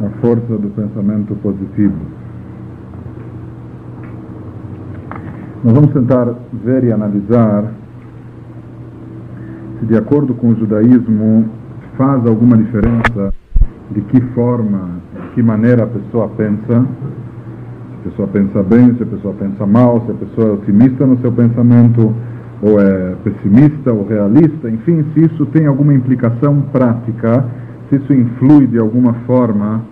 a força do pensamento positivo. Nós vamos tentar ver e analisar se, de acordo com o judaísmo, faz alguma diferença de que forma, de que maneira a pessoa pensa, se a pessoa pensa bem, se a pessoa pensa mal, se a pessoa é otimista no seu pensamento, ou é pessimista ou realista, enfim, se isso tem alguma implicação prática, se isso influi de alguma forma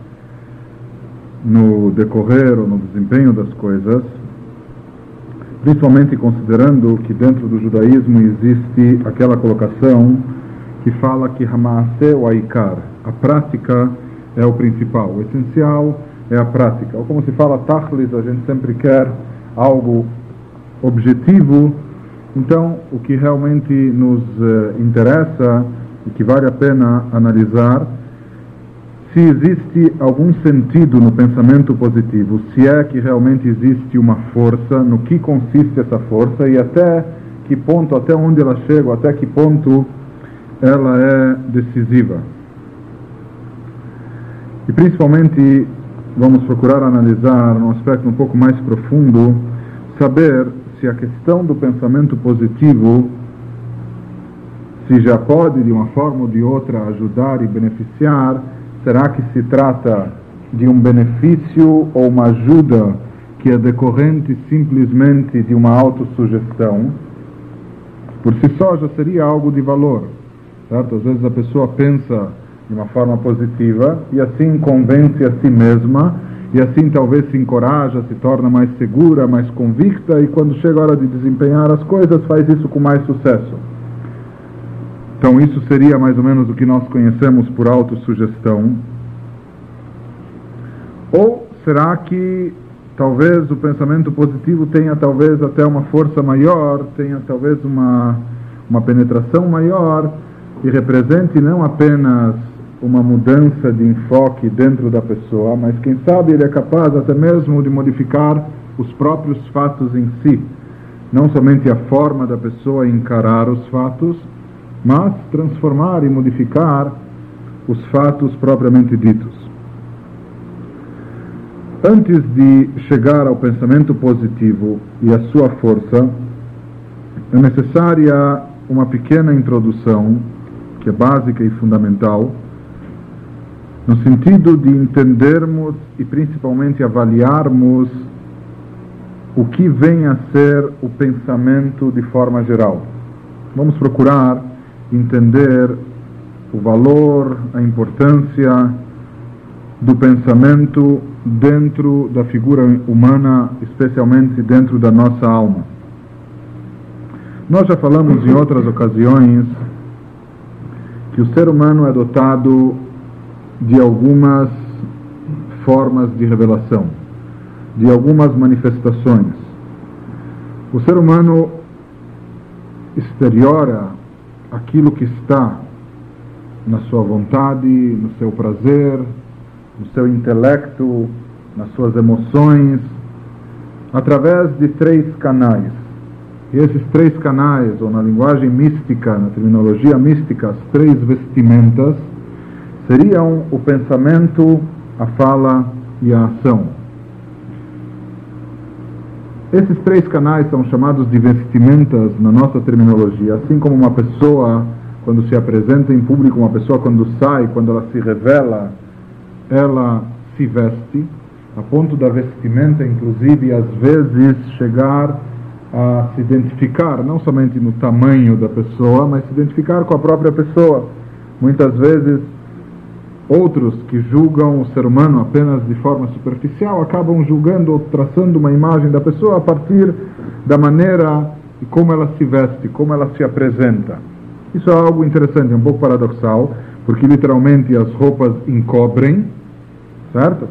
no decorrer ou no desempenho das coisas, principalmente considerando que dentro do judaísmo existe aquela colocação que fala que Hamaase o Aikar, a prática é o principal, o essencial é a prática. Ou como se fala Tachlis, a gente sempre quer algo objetivo então, o que realmente nos uh, interessa e que vale a pena analisar, se existe algum sentido no pensamento positivo, se é que realmente existe uma força, no que consiste essa força e até que ponto, até onde ela chega, até que ponto ela é decisiva. E principalmente vamos procurar analisar num aspecto um pouco mais profundo, saber se a questão do pensamento positivo se já pode de uma forma ou de outra ajudar e beneficiar, será que se trata de um benefício ou uma ajuda que é decorrente simplesmente de uma autossugestão? Por si só já seria algo de valor, certo? Às vezes a pessoa pensa de uma forma positiva e assim convence a si mesma e assim talvez se encoraja, se torna mais segura, mais convicta e quando chega a hora de desempenhar as coisas faz isso com mais sucesso. Então isso seria mais ou menos o que nós conhecemos por autossugestão. Ou será que talvez o pensamento positivo tenha talvez até uma força maior, tenha talvez uma, uma penetração maior e represente não apenas uma mudança de enfoque dentro da pessoa, mas quem sabe ele é capaz até mesmo de modificar os próprios fatos em si. Não somente a forma da pessoa encarar os fatos, mas transformar e modificar os fatos propriamente ditos. Antes de chegar ao pensamento positivo e a sua força, é necessária uma pequena introdução, que é básica e fundamental, no sentido de entendermos e principalmente avaliarmos o que vem a ser o pensamento de forma geral. Vamos procurar entender o valor, a importância do pensamento dentro da figura humana, especialmente dentro da nossa alma. Nós já falamos em outras ocasiões que o ser humano é dotado de algumas formas de revelação, de algumas manifestações. O ser humano exteriora aquilo que está na sua vontade, no seu prazer, no seu intelecto, nas suas emoções, através de três canais. E esses três canais, ou na linguagem mística, na terminologia mística, as três vestimentas, seriam o pensamento, a fala e a ação. Esses três canais são chamados de vestimentas na nossa terminologia, assim como uma pessoa, quando se apresenta em público, uma pessoa quando sai, quando ela se revela, ela se veste, a ponto da vestimenta, inclusive, às vezes chegar a se identificar, não somente no tamanho da pessoa, mas se identificar com a própria pessoa. Muitas vezes Outros que julgam o ser humano apenas de forma superficial acabam julgando ou traçando uma imagem da pessoa a partir da maneira e como ela se veste, como ela se apresenta. Isso é algo interessante, um pouco paradoxal, porque literalmente as roupas encobrem, certo?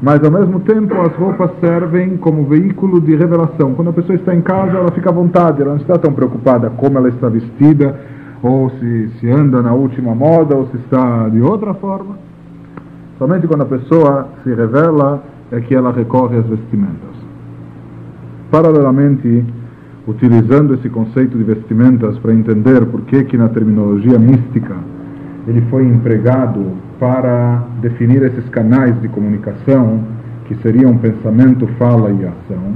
Mas ao mesmo tempo as roupas servem como veículo de revelação. Quando a pessoa está em casa, ela fica à vontade, ela não está tão preocupada como ela está vestida, ou se, se anda na última moda, ou se está de outra forma. Somente quando a pessoa se revela é que ela recorre às vestimentas. Paralelamente, utilizando esse conceito de vestimentas para entender por que que na terminologia mística ele foi empregado para definir esses canais de comunicação, que seriam pensamento, fala e ação.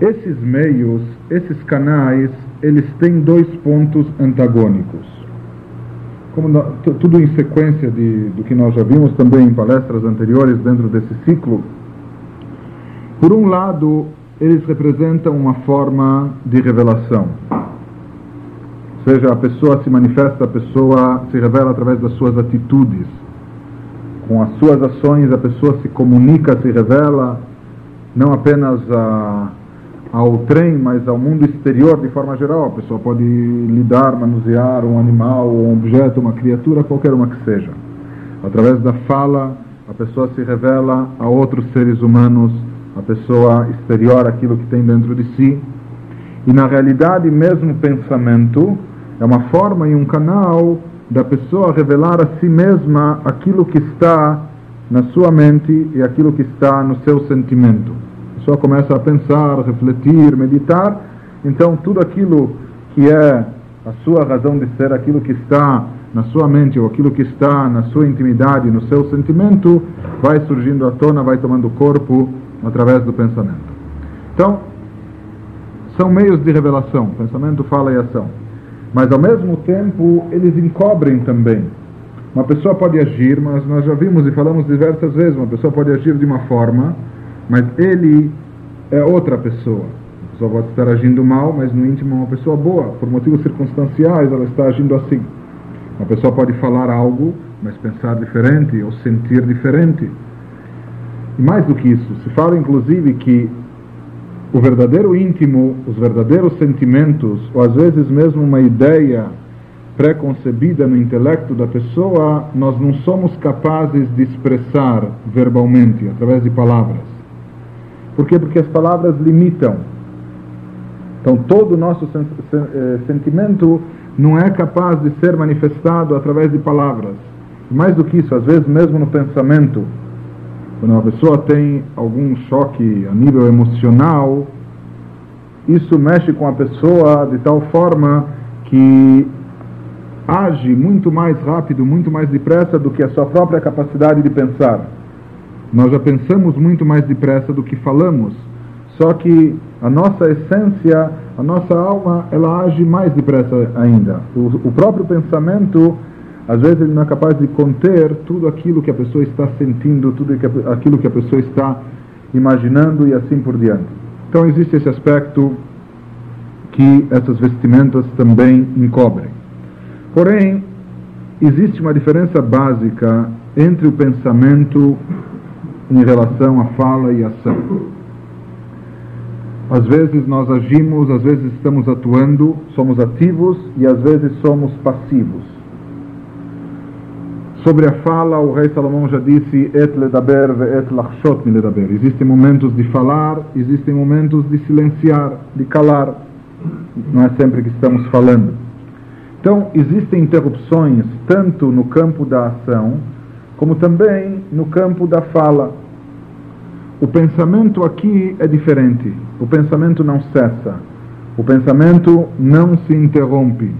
Esses meios, esses canais, eles têm dois pontos antagônicos. Como tudo em sequência de, do que nós já vimos também em palestras anteriores dentro desse ciclo, por um lado, eles representam uma forma de revelação. Ou seja, a pessoa se manifesta, a pessoa se revela através das suas atitudes. Com as suas ações, a pessoa se comunica, se revela, não apenas a, ao trem, mas ao mundo exterior de forma geral. A pessoa pode lidar, manusear um animal, um objeto, uma criatura, qualquer uma que seja. Através da fala, a pessoa se revela a outros seres humanos a pessoa exterior aquilo que tem dentro de si. E na realidade, mesmo pensamento é uma forma e um canal da pessoa revelar a si mesma aquilo que está na sua mente e aquilo que está no seu sentimento. Pessoa começa a pensar, refletir, meditar, então tudo aquilo que é a sua razão de ser, aquilo que está na sua mente ou aquilo que está na sua intimidade, no seu sentimento, vai surgindo à tona, vai tomando corpo através do pensamento. Então, são meios de revelação, pensamento, fala e ação. Mas ao mesmo tempo, eles encobrem também. Uma pessoa pode agir, mas nós já vimos e falamos diversas vezes, uma pessoa pode agir de uma forma, mas ele é outra pessoa. A pessoa pode estar agindo mal, mas no íntimo é uma pessoa boa. Por motivos circunstanciais, ela está agindo assim. Uma pessoa pode falar algo, mas pensar diferente ou sentir diferente. E mais do que isso, se fala inclusive que o verdadeiro íntimo, os verdadeiros sentimentos, ou às vezes mesmo uma ideia preconcebida no intelecto da pessoa, nós não somos capazes de expressar verbalmente, através de palavras. Por quê? Porque as palavras limitam. Então, todo o nosso eh, sentimento não é capaz de ser manifestado através de palavras. Mais do que isso, às vezes mesmo no pensamento, quando uma pessoa tem algum choque a nível emocional, isso mexe com a pessoa de tal forma que age muito mais rápido, muito mais depressa do que a sua própria capacidade de pensar. Nós já pensamos muito mais depressa do que falamos, só que a nossa essência, a nossa alma, ela age mais depressa ainda. O, o próprio pensamento às vezes ele não é capaz de conter tudo aquilo que a pessoa está sentindo, tudo aquilo que a pessoa está imaginando e assim por diante. Então existe esse aspecto que essas vestimentas também encobrem. Porém, existe uma diferença básica entre o pensamento em relação à fala e ação. Às vezes nós agimos, às vezes estamos atuando, somos ativos e às vezes somos passivos. Sobre a fala, o rei Salomão já disse: Et ledaber ve et lachshot mi ledaber. Existem momentos de falar, existem momentos de silenciar, de calar. Não é sempre que estamos falando. Então, existem interrupções tanto no campo da ação, como também no campo da fala. O pensamento aqui é diferente. O pensamento não cessa. O pensamento não se interrompe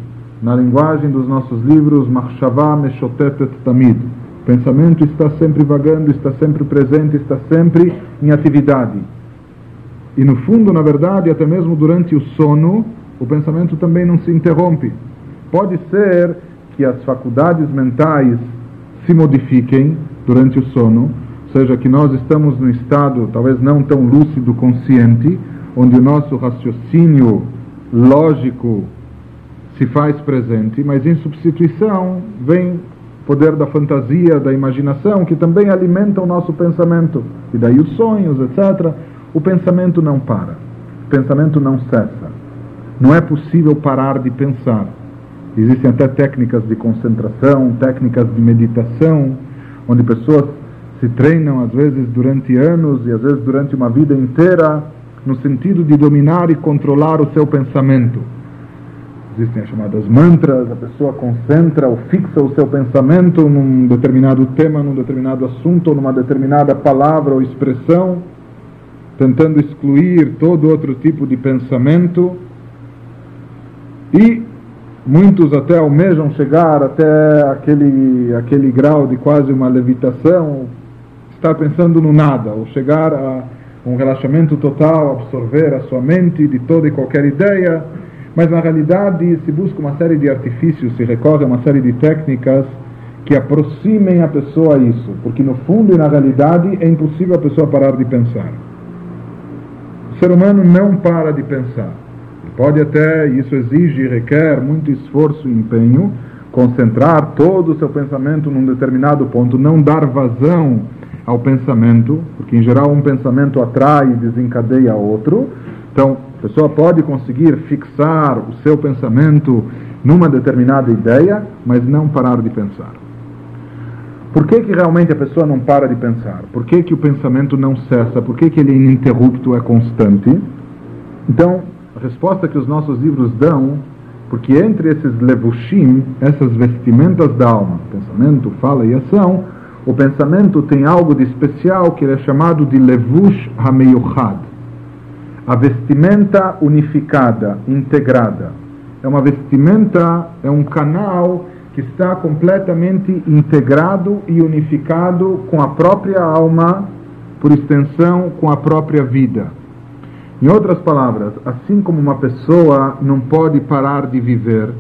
na linguagem dos nossos livros, Machshavah Meshotetet Tamid. O pensamento está sempre vagando, está sempre presente, está sempre em atividade. E no fundo, na verdade, até mesmo durante o sono, o pensamento também não se interrompe. Pode ser que as faculdades mentais se modifiquem durante o sono, ou seja, que nós estamos num estado talvez não tão lúcido, consciente, onde o nosso raciocínio lógico se faz presente, mas em substituição vem o poder da fantasia, da imaginação, que também alimenta o nosso pensamento. E daí os sonhos, etc. O pensamento não para. O pensamento não cessa. Não é possível parar de pensar. Existem até técnicas de concentração, técnicas de meditação, onde pessoas se treinam, às vezes durante anos e às vezes durante uma vida inteira, no sentido de dominar e controlar o seu pensamento existem as chamadas mantras, a pessoa concentra ou fixa o seu pensamento num determinado tema, num determinado assunto, numa determinada palavra ou expressão, tentando excluir todo outro tipo de pensamento. E Muitos até almejam chegar até aquele, aquele grau de quase uma levitação, estar pensando no nada, ou chegar a um relaxamento total, absorver a sua mente de toda e qualquer ideia, mas na realidade se busca uma série de artifícios, se recorre a uma série de técnicas que aproximem a pessoa a isso, porque no fundo e na realidade é impossível a pessoa parar de pensar. O ser humano não para de pensar. Pode até, isso exige e requer muito esforço e empenho, concentrar todo o seu pensamento num determinado ponto, não dar vazão ao pensamento, porque em geral um pensamento atrai e desencadeia outro. Então, a pessoa pode conseguir fixar o seu pensamento numa determinada ideia, mas não parar de pensar. Por que, que realmente a pessoa não para de pensar? Por que, que o pensamento não cessa? Por que, que ele é ininterrupto, é constante? Então, a resposta que os nossos livros dão, porque entre esses levushim, essas vestimentas da alma, pensamento, fala e ação, o pensamento tem algo de especial que é chamado de levush hameyuchad. A vestimenta unificada, integrada. É uma vestimenta, é um canal que está completamente integrado e unificado com a própria alma, por extensão, com a própria vida. Em outras palavras, assim como uma pessoa não pode parar de viver,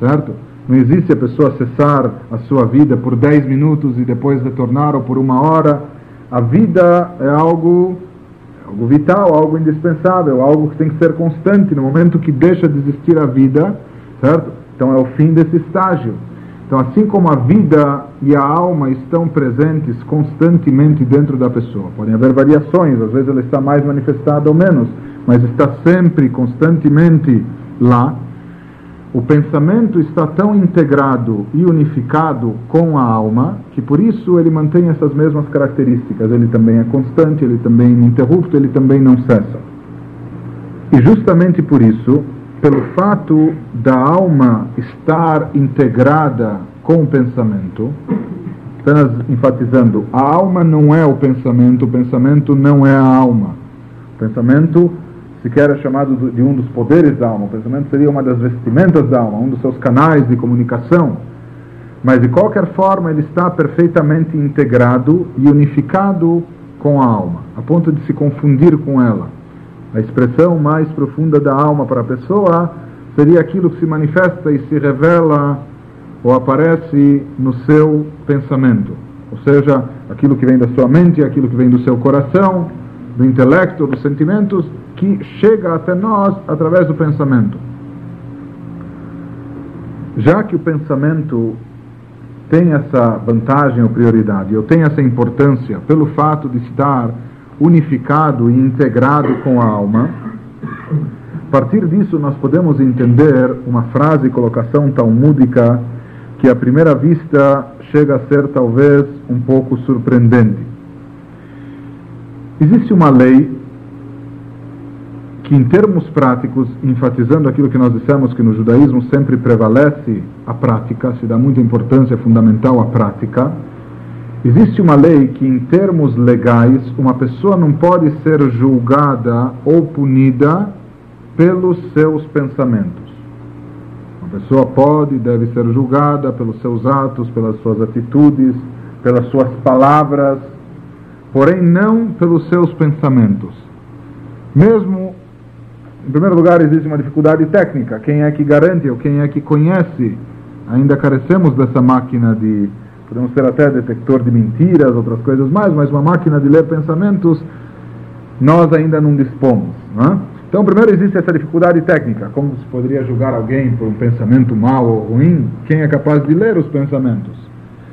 certo? Não existe a pessoa cessar a sua vida por 10 minutos e depois retornar ou por uma hora. A vida é algo, é algo vital, algo indispensável, algo que tem que ser constante. No momento que deixa de existir a vida, certo? Então é o fim desse estágio. Então, assim como a vida e a alma estão presentes constantemente dentro da pessoa, podem haver variações, às vezes ela está mais manifestada ou menos, mas está sempre, constantemente lá o pensamento está tão integrado e unificado com a alma que por isso ele mantém essas mesmas características. Ele também é constante, ele também é ininterrupto, ele também não cessa. E justamente por isso, pelo fato da alma estar integrada com o pensamento, apenas enfatizando, a alma não é o pensamento, o pensamento não é a alma. O pensamento sequer é chamado de um dos poderes da alma. O pensamento seria uma das vestimentas da alma, um dos seus canais de comunicação. Mas de qualquer forma, ele está perfeitamente integrado e unificado com a alma, a ponto de se confundir com ela. A expressão mais profunda da alma para a pessoa seria aquilo que se manifesta e se revela ou aparece no seu pensamento. Ou seja, aquilo que vem da sua mente, aquilo que vem do seu coração, do intelecto, dos sentimentos, que chega até nós através do pensamento. Já que o pensamento tem essa vantagem ou prioridade, ou tem essa importância pelo fato de estar unificado e integrado com a alma, a partir disso nós podemos entender uma frase e colocação talmúdica que à primeira vista chega a ser talvez um pouco surpreendente. Existe uma lei que, em termos práticos, enfatizando aquilo que nós dissemos que no judaísmo sempre prevalece a prática, se dá muita importância fundamental à prática, existe uma lei que, em termos legais, uma pessoa não pode ser julgada ou punida pelos seus pensamentos. Uma pessoa pode e deve ser julgada pelos seus atos, pelas suas atitudes, pelas suas palavras, porém não pelos seus pensamentos. Mesmo em primeiro lugar, existe uma dificuldade técnica. Quem é que garante ou quem é que conhece? Ainda carecemos dessa máquina de. Podemos ter até detector de mentiras, outras coisas mais, mas uma máquina de ler pensamentos nós ainda não dispomos. Não é? Então, primeiro existe essa dificuldade técnica. Como se poderia julgar alguém por um pensamento mau ou ruim? Quem é capaz de ler os pensamentos?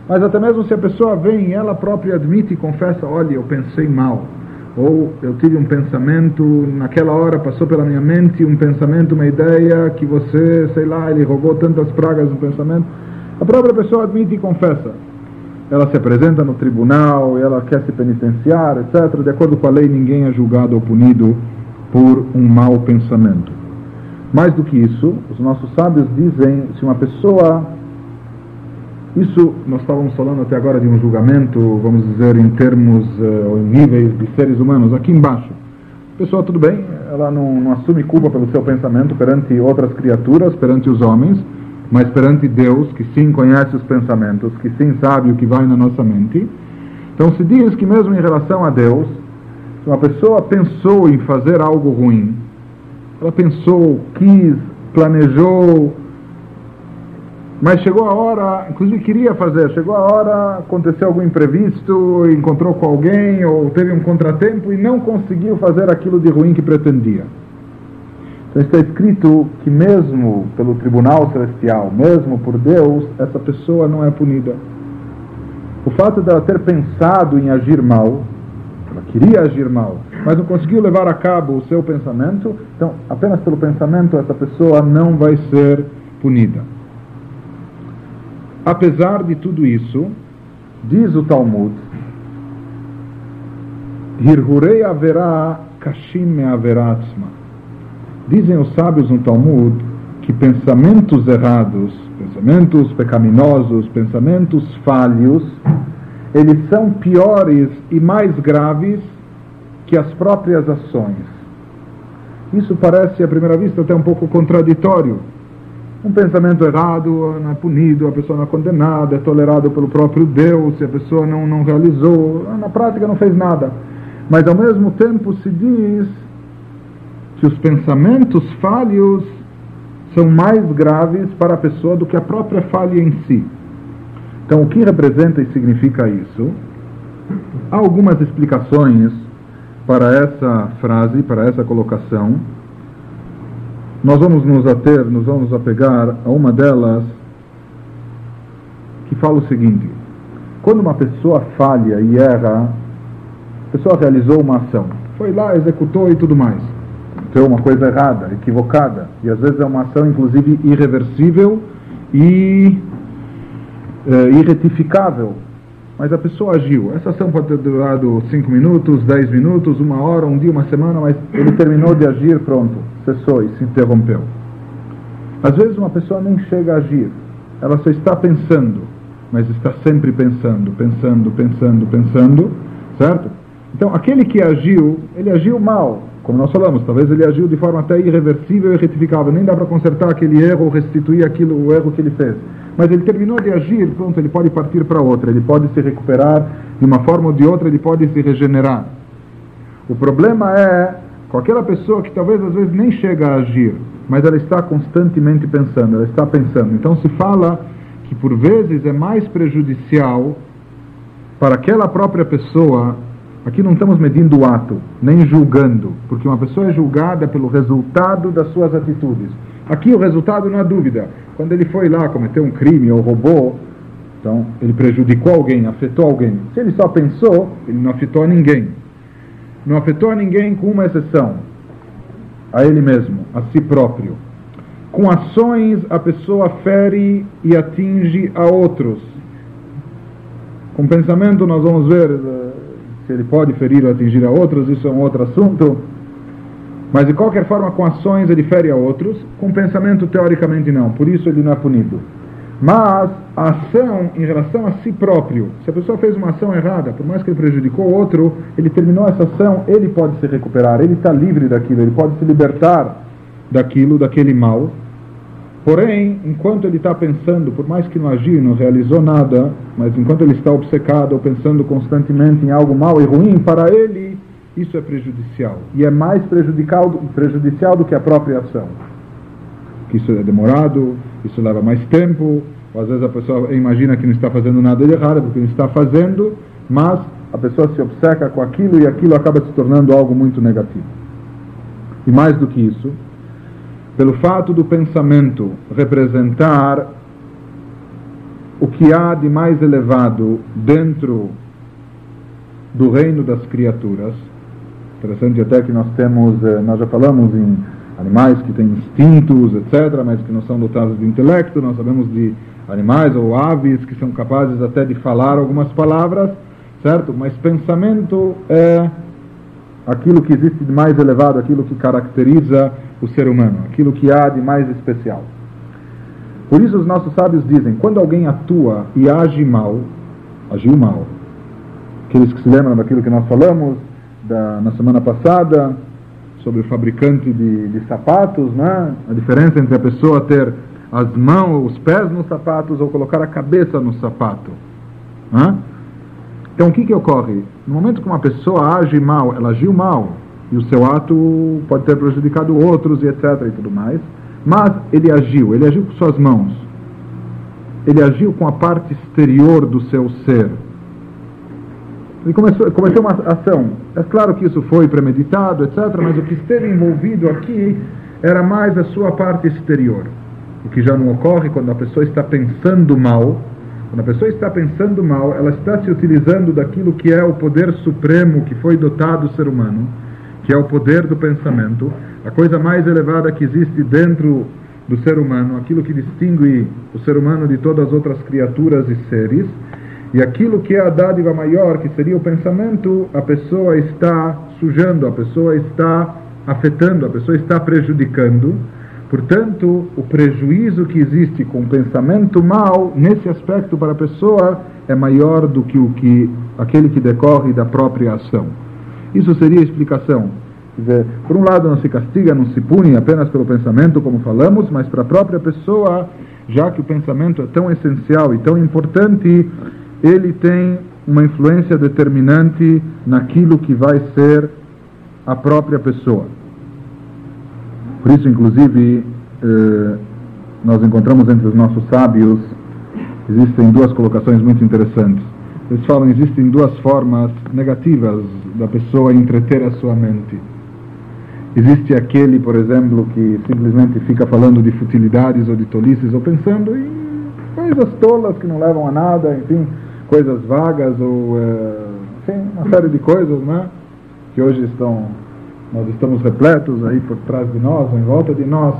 Mas até mesmo se a pessoa vem e ela própria admite e confessa: olha, eu pensei mal ou eu tive um pensamento, naquela hora passou pela minha mente um pensamento, uma ideia que você, sei lá, ele roubou tantas pragas no pensamento. A própria pessoa admite e confessa. Ela se apresenta no tribunal, ela quer se penitenciar, etc. De acordo com a lei, ninguém é julgado ou punido por um mau pensamento. Mais do que isso, os nossos sábios dizem: se uma pessoa isso nós estávamos falando até agora de um julgamento, vamos dizer, em termos uh, ou em níveis de seres humanos, aqui embaixo. A pessoa, tudo bem, ela não, não, assume culpa pelo seu pensamento perante outras criaturas, perante os homens, mas perante Deus, que sim conhece os pensamentos, que sim sabe o que vai na nossa mente. Então se diz que mesmo em relação a Deus, se uma pessoa pensou em fazer algo ruim, ela pensou, quis, planejou, mas chegou a hora, inclusive queria fazer, chegou a hora, aconteceu algum imprevisto, encontrou com alguém ou teve um contratempo e não conseguiu fazer aquilo de ruim que pretendia. Então está escrito que mesmo pelo tribunal celestial, mesmo por Deus, essa pessoa não é punida. O fato dela ter pensado em agir mal, ela queria agir mal, mas não conseguiu levar a cabo o seu pensamento, então apenas pelo pensamento essa pessoa não vai ser punida. Apesar de tudo isso, diz o Talmud, Hirhurei haverá kashim me averatzma. Dizem os sábios no Talmud que pensamentos errados, pensamentos pecaminosos, pensamentos falhos, eles são piores e mais graves que as próprias ações. Isso parece, à primeira vista, até um pouco contraditório, um pensamento errado não é punido, a pessoa não é condenada, é tolerado pelo próprio Deus, se a pessoa não, não realizou, na prática não fez nada. Mas ao mesmo tempo se diz que os pensamentos falhos são mais graves para a pessoa do que a própria falha em si. Então, o que representa e significa isso? Há algumas explicações para essa frase, para essa colocação. Nós vamos nos ater, nos vamos apegar a uma delas que fala o seguinte: quando uma pessoa falha e erra, a pessoa realizou uma ação, foi lá, executou e tudo mais, fez uma coisa errada, equivocada, e às vezes é uma ação inclusive irreversível e é, irreticável, mas a pessoa agiu. Essa ação pode ter durado 5 minutos, 10 minutos, uma hora, um dia, uma semana, mas ele terminou de agir, pronto, cessou e se interrompeu. Às vezes uma pessoa nem chega a agir, ela só está pensando, mas está sempre pensando, pensando, pensando, pensando, certo? Então aquele que agiu, ele agiu mal, como nós falamos, talvez ele agiu de forma até irreversível e retivicável, nem dá para consertar aquele erro ou restituir aquilo, o erro que ele fez mas ele terminou de agir, pronto, ele pode partir para outra, ele pode se recuperar de uma forma ou de outra, ele pode se regenerar. O problema é com aquela pessoa que talvez às vezes nem chega a agir, mas ela está constantemente pensando, ela está pensando. Então se fala que por vezes é mais prejudicial para aquela própria pessoa. Aqui não estamos medindo o ato, nem julgando, porque uma pessoa é julgada pelo resultado das suas atitudes. Aqui o resultado não há dúvida. Quando ele foi lá, cometeu um crime ou roubou, então ele prejudicou alguém, afetou alguém. Se ele só pensou, ele não afetou ninguém. Não afetou a ninguém com uma exceção: a ele mesmo, a si próprio. Com ações, a pessoa fere e atinge a outros. Com pensamento, nós vamos ver se ele pode ferir ou atingir a outros, isso é um outro assunto. Mas de qualquer forma, com ações ele fere a outros, com pensamento teoricamente não, por isso ele não é punido. Mas a ação em relação a si próprio, se a pessoa fez uma ação errada, por mais que ele prejudicou o outro, ele terminou essa ação, ele pode se recuperar, ele está livre daquilo, ele pode se libertar daquilo, daquele mal. Porém, enquanto ele está pensando, por mais que não agiu, não realizou nada, mas enquanto ele está obcecado ou pensando constantemente em algo mal e ruim para ele, isso é prejudicial. E é mais prejudicial, do que a própria ação. Que isso é demorado, isso leva mais tempo, às vezes a pessoa imagina que não está fazendo nada de errado, porque não está fazendo, mas a pessoa se obceca com aquilo e aquilo acaba se tornando algo muito negativo. E mais do que isso, pelo fato do pensamento representar o que há de mais elevado dentro do reino das criaturas, Interessante até que nós temos, eh, nós já falamos em animais que têm instintos, etc., mas que não são dotados de intelecto, nós sabemos de animais ou aves que são capazes até de falar algumas palavras, certo? Mas pensamento é aquilo que existe de mais elevado, aquilo que caracteriza o ser humano, aquilo que há de mais especial. Por isso os nossos sábios dizem, quando alguém atua e age mal, agiu mal, aqueles que se lembram daquilo que nós falamos, da, na semana passada sobre o fabricante de, de sapatos, né? a diferença entre a pessoa ter as mãos, os pés nos sapatos ou colocar a cabeça no sapato. Hã? Então o que, que ocorre? No momento que uma pessoa age mal, ela agiu mal, e o seu ato pode ter prejudicado outros e etc. e tudo mais, mas ele agiu, ele agiu com suas mãos, ele agiu com a parte exterior do seu ser. Ele começou, cometeu uma ação. É claro que isso foi premeditado, etc., mas o que esteve envolvido aqui era mais a sua parte exterior. O que já não ocorre quando a pessoa está pensando mal. Quando a pessoa está pensando mal, ela está se utilizando daquilo que é o poder supremo que foi dotado o ser humano, que é o poder do pensamento, a coisa mais elevada que existe dentro do ser humano, aquilo que distingue o ser humano de todas as outras criaturas e seres, e aquilo que é a dádiva maior, que seria o pensamento, a pessoa está sujando, a pessoa está afetando, a pessoa está prejudicando. Portanto, o prejuízo que existe com o pensamento mal, nesse aspecto para a pessoa, é maior do que o que aquele que decorre da própria ação. Isso seria a explicação. Por um lado, não se castiga, não se pune apenas pelo pensamento, como falamos, mas para a própria pessoa, já que o pensamento é tão essencial e tão importante, ele tem uma influência determinante naquilo que vai ser a própria pessoa. Por isso, inclusive, eh, nós encontramos entre os nossos sábios, existem duas colocações muito interessantes. Eles falam existem duas formas negativas da pessoa entreter a sua mente. Existe aquele, por exemplo, que simplesmente fica falando de futilidades ou de tolices ou pensando em coisas tolas que não levam a nada, enfim, coisas vagas ou, eh, enfim, uma série de coisas, né? Que hoje estão nós estamos repletos aí por trás de nós, em volta de nós.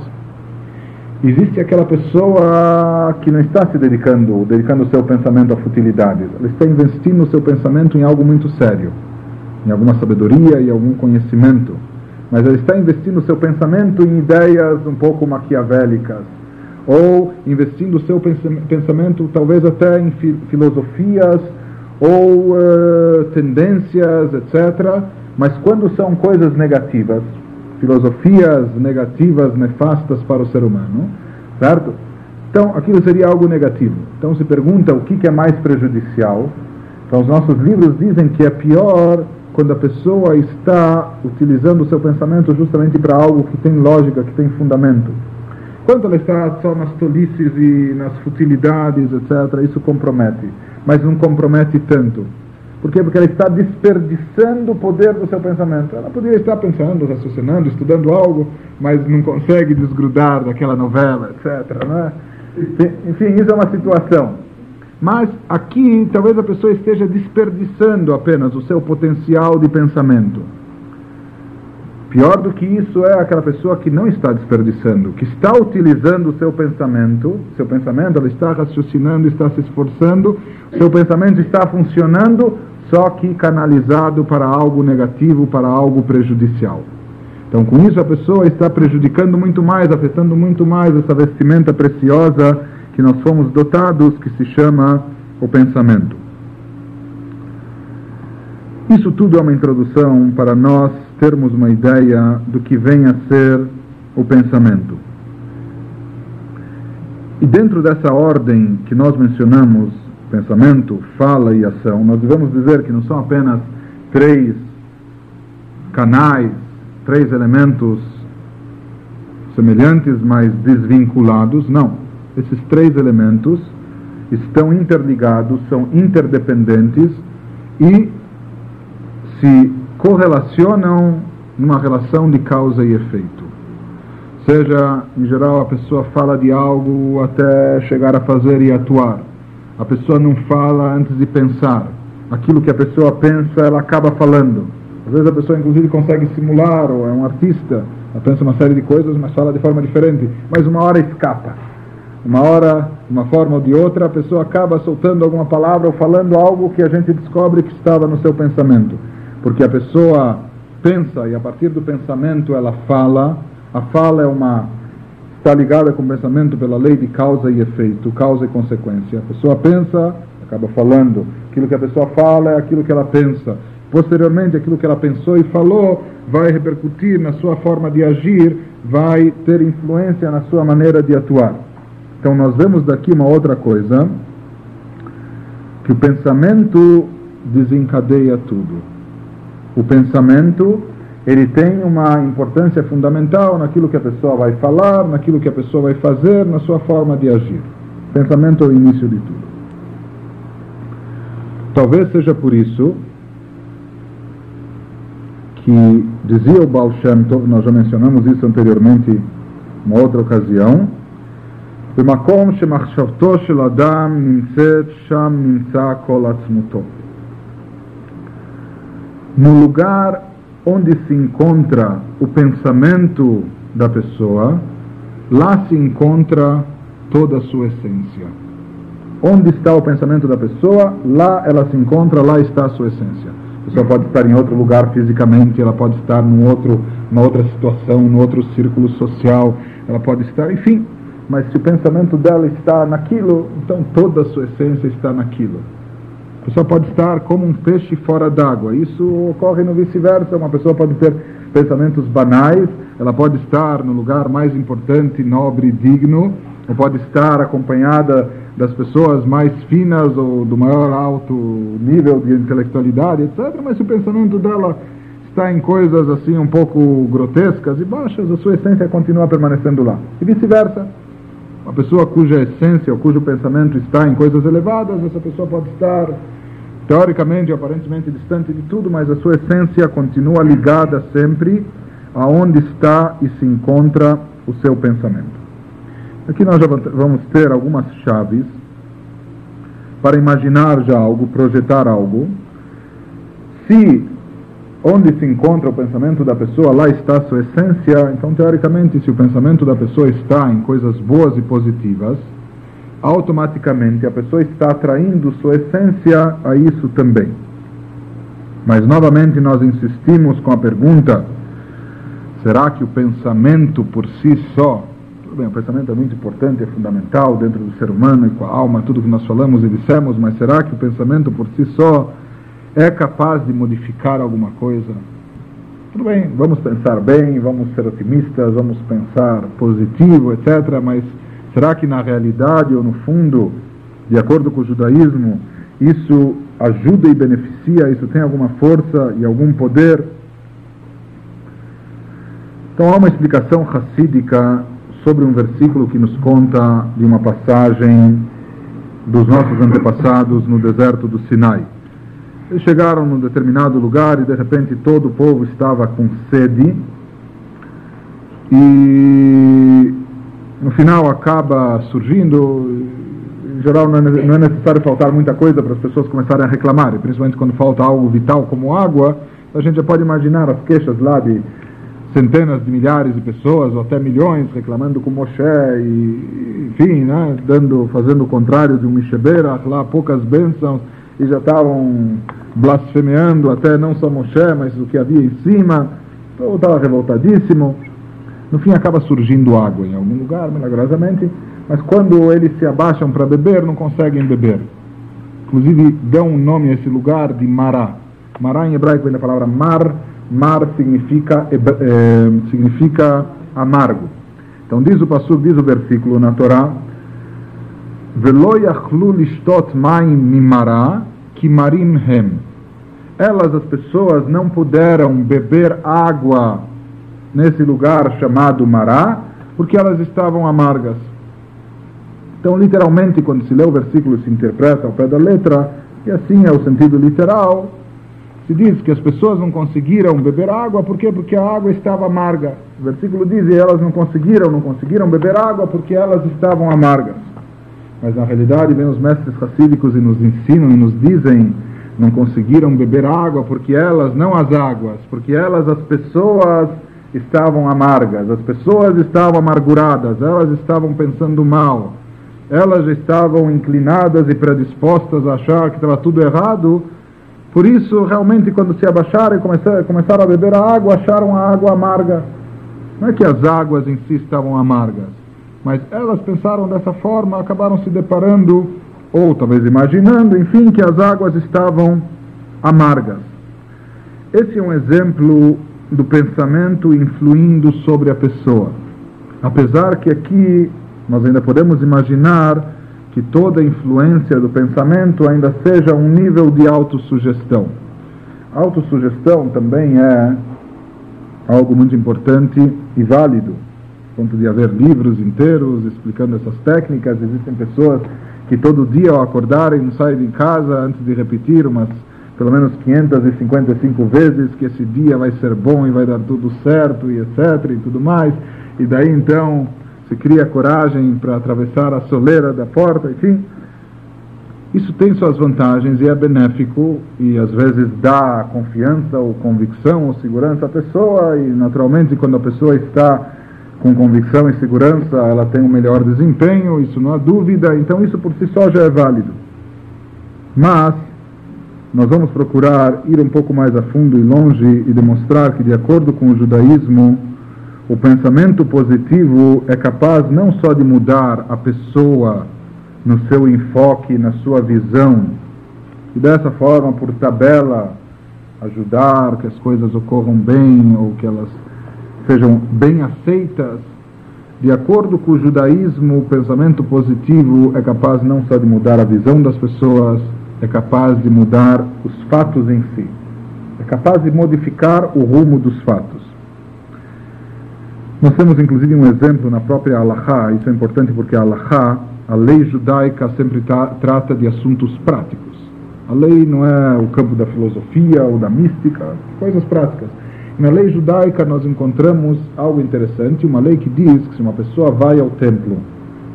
Existe aquela pessoa que não está se dedicando, dedicando o seu pensamento a futilidades. Ela está investindo o seu pensamento em algo muito sério, em alguma sabedoria e algum conhecimento. Mas ela está investindo o seu pensamento em ideias um pouco maquiavélicas, ou investindo o seu pensamento talvez até em filosofias ou uh, tendências, etc mas quando são coisas negativas, filosofias negativas, nefastas para o ser humano, certo? Então, aquilo seria algo negativo. Então, se pergunta o que é mais prejudicial. Então, os nossos livros dizem que é pior quando a pessoa está utilizando o seu pensamento justamente para algo que tem lógica, que tem fundamento. Quando ela está só nas tolices e nas futilidades, etc., isso compromete. Mas não compromete tanto. Por quê? Porque ela está desperdiçando o poder do seu pensamento. Ela poderia estar pensando, raciocinando, estudando algo, mas não consegue desgrudar daquela novela, etc. Né? Enfim, isso é uma situação. Mas aqui, talvez a pessoa esteja desperdiçando apenas o seu potencial de pensamento. Pior do que isso é aquela pessoa que não está desperdiçando, que está utilizando o seu pensamento, seu pensamento, ela está raciocinando, está se esforçando, seu pensamento está funcionando só que canalizado para algo negativo, para algo prejudicial. Então, com isso, a pessoa está prejudicando muito mais, afetando muito mais essa vestimenta preciosa que nós fomos dotados, que se chama o pensamento. Isso tudo é uma introdução para nós termos uma ideia do que vem a ser o pensamento. E dentro dessa ordem que nós mencionamos, pensamento, fala e ação, nós devemos dizer que não são apenas três canais, três elementos semelhantes, mas desvinculados. Não. Esses três elementos estão interligados, são interdependentes e se correlacionam numa relação de causa e efeito. Seja, em geral, a pessoa fala de algo até chegar a fazer e atuar a pessoa não fala antes de pensar. Aquilo que a pessoa pensa, ela acaba falando. Às vezes a pessoa, inclusive, consegue simular, ou é um artista, ela pensa uma série de coisas, mas fala de forma diferente. Mas uma hora escapa. Uma hora, de uma forma ou de outra, a pessoa acaba soltando alguma palavra ou falando algo que a gente descobre que estava no seu pensamento. Porque a pessoa pensa e a partir do pensamento ela fala. A fala é uma está ligada com o pensamento pela lei de causa e efeito, causa e consequência. A pessoa pensa, acaba falando. Aquilo que a pessoa fala é aquilo que ela pensa. Posteriormente, aquilo que ela pensou e falou vai repercutir na sua forma de agir, vai ter influência na sua maneira de atuar. Então nós vemos daqui uma outra coisa, que o pensamento desencadeia tudo. O pensamento ele tem uma importância fundamental naquilo que a pessoa vai falar, naquilo que a pessoa vai fazer, na sua forma de agir. O pensamento é o início de tudo. Talvez seja por isso que dizia o Baal Shem Tov, nós já mencionamos isso anteriormente em uma outra ocasião, במקום שמחשבתו של אדם נמצאת, שם נמצא כל עצמותו. No lugar onde se encontra o pensamento da pessoa, lá se encontra toda a sua essência. Onde está o pensamento da pessoa, lá ela se encontra, lá está a sua essência. A pessoa pode estar em outro lugar fisicamente, ela pode estar num outro, numa outra situação, num outro círculo social, ela pode estar, enfim. Mas se o pensamento dela está naquilo, então toda a sua essência está naquilo. A pessoa pode estar como um peixe fora d'água. Isso ocorre no vice-versa. Uma pessoa pode ter pensamentos banais, ela pode estar no lugar mais importante, nobre e digno, ou pode estar acompanhada das pessoas mais finas ou do maior alto nível de intelectualidade, etc. Mas se o pensamento dela está em coisas assim um pouco grotescas e baixas, a sua essência continua permanecendo lá. E vice-versa. Uma pessoa cuja essência ou cujo pensamento está em coisas elevadas, essa pessoa pode estar teoricamente, aparentemente distante de tudo, mas a sua essência continua ligada sempre aonde está e se encontra o seu pensamento. Aqui nós já vamos ter algumas chaves para imaginar já algo, projetar algo. Se onde se encontra o pensamento da pessoa, lá está sua essência, então teoricamente, se o pensamento da pessoa está em coisas boas e positivas, automaticamente a pessoa está atraindo sua essência a isso também. Mas novamente nós insistimos com a pergunta: será que o pensamento por si só, tudo bem, o pensamento é muito importante, é fundamental dentro do ser humano e com a alma, tudo que nós falamos e dissemos, mas será que o pensamento por si só é capaz de modificar alguma coisa? Tudo bem, vamos pensar bem, vamos ser otimistas, vamos pensar positivo, etc., mas Será que na realidade ou no fundo, de acordo com o judaísmo, isso ajuda e beneficia, isso tem alguma força e algum poder? Então há uma explicação racídica sobre um versículo que nos conta de uma passagem dos nossos antepassados no deserto do Sinai. Chegaram num determinado lugar e de repente todo o povo estava com sede. E no final acaba surgindo, em geral não é, não é necessário faltar muita coisa para as pessoas começarem a reclamar, principalmente quando falta algo vital como água, a gente já pode imaginar as queixas lá de centenas de milhares de pessoas ou até milhões reclamando com Moshe e enfim, né, dando, fazendo o contrário de um Misheberach, lá poucas bênçãos e já estavam blasfemeando até não só Moshe, mas o que havia em cima, então estava revoltadíssimo. No fim acaba surgindo água em algum lugar, milagrosamente, mas quando eles se abaixam para beber, não conseguem beber. Inclusive dão um nome a esse lugar de Mará. Mará em hebraico vem da palavra mar, mar significa, eh, significa amargo. Então diz o passo, diz o versículo na Torá, Velo yachlu lishtot maim mimara kimarim hem. Elas, as pessoas, não puderam beber água nesse lugar chamado Mará, porque elas estavam amargas. Então, literalmente, quando se lê o versículo se interpreta ao pé da letra, e assim é o sentido literal, se diz que as pessoas não conseguiram beber água, por quê? Porque a água estava amarga. O versículo diz, e elas não conseguiram, não conseguiram beber água porque elas estavam amargas. Mas na realidade, vem os mestres racídicos e nos ensinam e nos dizem, não conseguiram beber água porque elas, não as águas, porque elas, as pessoas, estavam amargas, as pessoas estavam amarguradas, elas estavam pensando mal, elas estavam inclinadas e predispostas a achar que estava tudo errado. Por isso, realmente, quando se abaixaram e começaram, começaram a beber a água, acharam a água amarga. Não é que as águas em si estavam amargas, mas elas pensaram dessa forma, acabaram se deparando, ou talvez imaginando, enfim, que as águas estavam amargas. Esse é um exemplo do pensamento influindo sobre a pessoa. Apesar que aqui nós ainda podemos imaginar que toda influência do pensamento ainda seja um nível de autossugestão. Autossugestão também é algo muito importante e válido. Ponto de haver livros inteiros explicando essas técnicas. Existem pessoas que todo dia ao acordarem saem de casa antes de repetir umas pelo menos 555 vezes que esse dia vai ser bom e vai dar tudo certo e etc e tudo mais. E daí então se cria coragem para atravessar a soleira da porta, enfim. Isso tem suas vantagens e é benéfico e às vezes dá confiança ou convicção ou segurança à pessoa e naturalmente quando a pessoa está com convicção e segurança ela tem um melhor desempenho, isso não há dúvida, então isso por si só já é válido. Mas nós vamos procurar ir um pouco mais a fundo e longe e demonstrar que de acordo com o judaísmo o pensamento positivo é capaz não só de mudar a pessoa no seu enfoque, na sua visão, e dessa forma, por tabela, ajudar que as coisas ocorram bem ou que elas sejam bem aceitas. De acordo com o judaísmo, o pensamento positivo é capaz não só de mudar a visão das pessoas, é capaz de mudar os fatos em si. É capaz de modificar o rumo dos fatos. Nós temos inclusive um exemplo na própria Allahá, isso é importante porque a Allahá, a lei judaica, sempre tra trata de assuntos práticos. A lei não é o campo da filosofia ou da mística, coisas práticas. Na lei judaica nós encontramos algo interessante, uma lei que diz que se uma pessoa vai ao templo,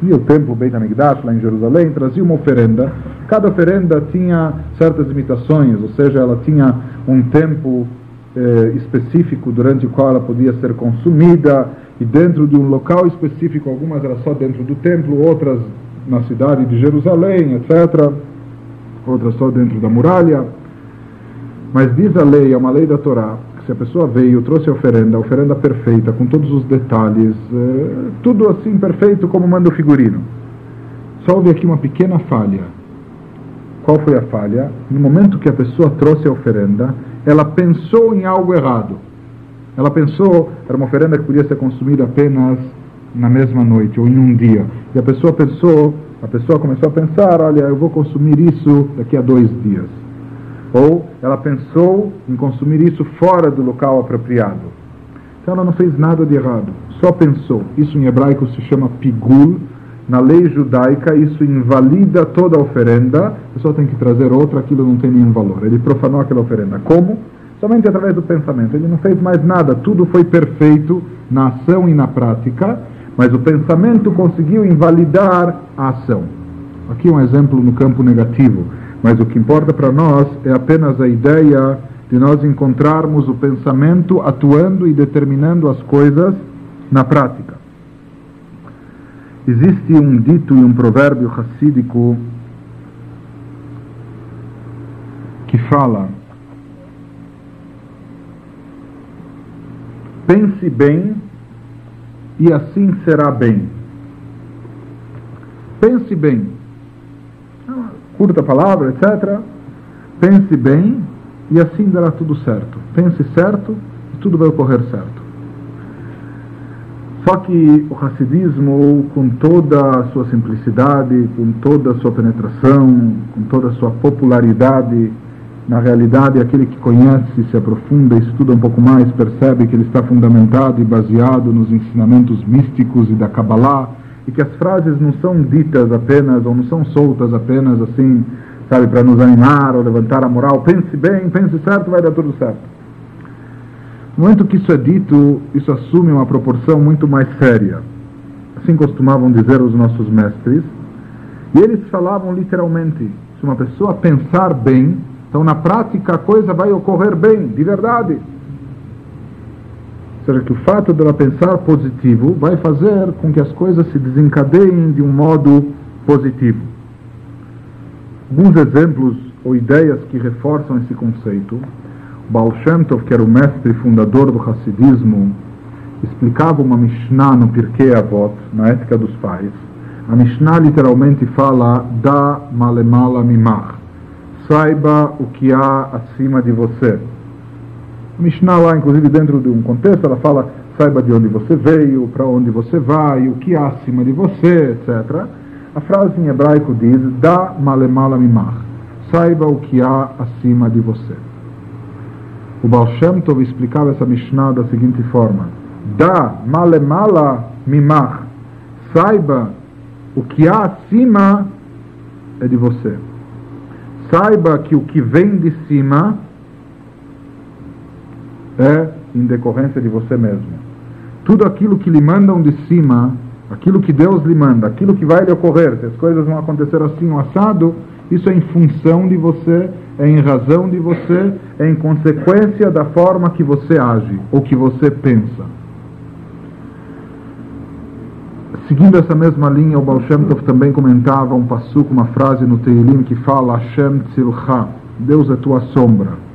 e o templo Beit HaMikdash, lá em Jerusalém, trazia uma oferenda, cada oferenda tinha certas limitações, ou seja, ela tinha um tempo eh, específico durante o qual ela podia ser consumida e dentro de um local específico, algumas eram só dentro do templo, outras na cidade de Jerusalém, etc. Outras só dentro da muralha. Mas diz a lei, é uma lei da Torá, se a pessoa veio, trouxe a oferenda, a oferenda perfeita, com todos os detalhes, eh, tudo assim perfeito como manda o figurino. Só houve aqui uma pequena falha. Qual foi a falha? No momento que a pessoa trouxe a oferenda, ela pensou em algo errado. Ela pensou, era uma oferenda que podia ser consumida apenas na mesma noite ou em um dia. E a pessoa pensou, a pessoa começou a pensar, olha, eu vou consumir isso daqui a dois dias. Ou ela pensou em consumir isso fora do local apropriado. Então ela não fez nada de errado, só pensou. Isso em hebraico se chama pigul. Na lei judaica, isso invalida toda a oferenda. A pessoa tem que trazer outra, aquilo não tem nenhum valor. Ele profanou aquela oferenda. Como? Somente através do pensamento. Ele não fez mais nada. Tudo foi perfeito na ação e na prática, mas o pensamento conseguiu invalidar a ação. Aqui um exemplo no campo negativo. Mas o que importa para nós é apenas a ideia de nós encontrarmos o pensamento atuando e determinando as coisas na prática. Existe um dito e um provérbio racídico que fala: pense bem e assim será bem. Pense bem. Curta palavra, etc. Pense bem e assim dará tudo certo. Pense certo e tudo vai ocorrer certo. Só que o racidismo, com toda a sua simplicidade, com toda a sua penetração, com toda a sua popularidade, na realidade, aquele que conhece, se aprofunda, estuda um pouco mais, percebe que ele está fundamentado e baseado nos ensinamentos místicos e da Kabbalah, e que as frases não são ditas apenas, ou não são soltas apenas assim, sabe, para nos animar ou levantar a moral. Pense bem, pense certo, vai dar tudo certo. No momento que isso é dito, isso assume uma proporção muito mais séria. Assim costumavam dizer os nossos mestres. E eles falavam literalmente: se uma pessoa pensar bem, então na prática a coisa vai ocorrer bem, de verdade. Seja, que o fato dela pensar positivo vai fazer com que as coisas se desencadeiem de um modo positivo. Alguns exemplos ou ideias que reforçam esse conceito Baal Shem Tov, que era o mestre fundador do Hassidismo, explicava uma Mishnah no Pirkei Avot, na ética dos pais. A Mishnah literalmente fala da malemala mimach. Saiba o que há acima de você. Mishnah lá, inclusive dentro de um contexto, ela fala saiba de onde você veio, para onde você vai, o que há acima de você, etc. A frase em hebraico diz, da malemala mimach, saiba o que há acima de você. O Baal Shem Tov explicava essa Mishnah da seguinte forma, da malemala mimach, saiba o que há acima é de você. Saiba que o que vem de cima é em decorrência de você mesmo. Tudo aquilo que lhe mandam de cima, aquilo que Deus lhe manda, aquilo que vai lhe ocorrer, se as coisas vão acontecer assim ou assado, isso é em função de você, é em razão de você, é em consequência da forma que você age ou que você pensa. Seguindo essa mesma linha, o Baal Shem Tov também comentava um passuco, uma frase no Teilim que fala Hashem Tzilcha, Deus é tua sombra.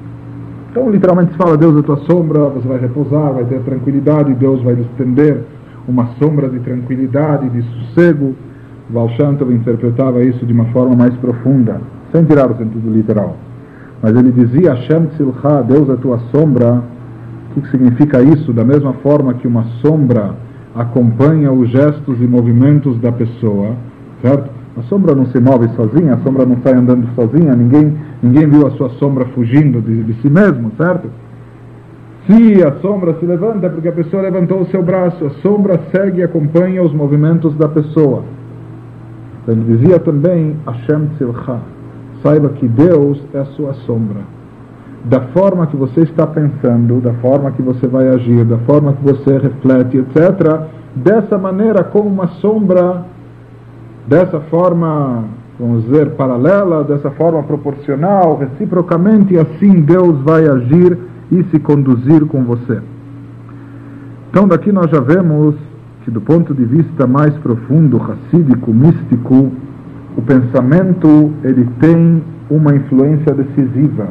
Então, literalmente se fala, Deus é tua sombra, você vai repousar, vai ter tranquilidade, Deus vai lhe estender uma sombra de tranquilidade, de sossego. Valshantov interpretava isso de uma forma mais profunda, sem tirar o sentido literal. Mas ele dizia, Hashem Tzilcha, Deus é tua sombra. O que significa isso? Da mesma forma que uma sombra acompanha os gestos e movimentos da pessoa, certo? A sombra não se move sozinha, a sombra não sai andando sozinha, ninguém, ninguém viu a sua sombra fugindo de, de si mesmo, certo? Se a sombra se levanta é porque a pessoa levantou o seu braço, a sombra segue e acompanha os movimentos da pessoa. Então, ele dizia também, Hashem Tzilcha, saiba que Deus é a sua sombra. Da forma que você está pensando, da forma que você vai agir, da forma que você reflete, etc., dessa maneira, como uma sombra dessa forma, vamos dizer, paralela, dessa forma proporcional, reciprocamente, assim Deus vai agir e se conduzir com você. Então, daqui nós já vemos que, do ponto de vista mais profundo, racídico, místico, o pensamento ele tem uma influência decisiva.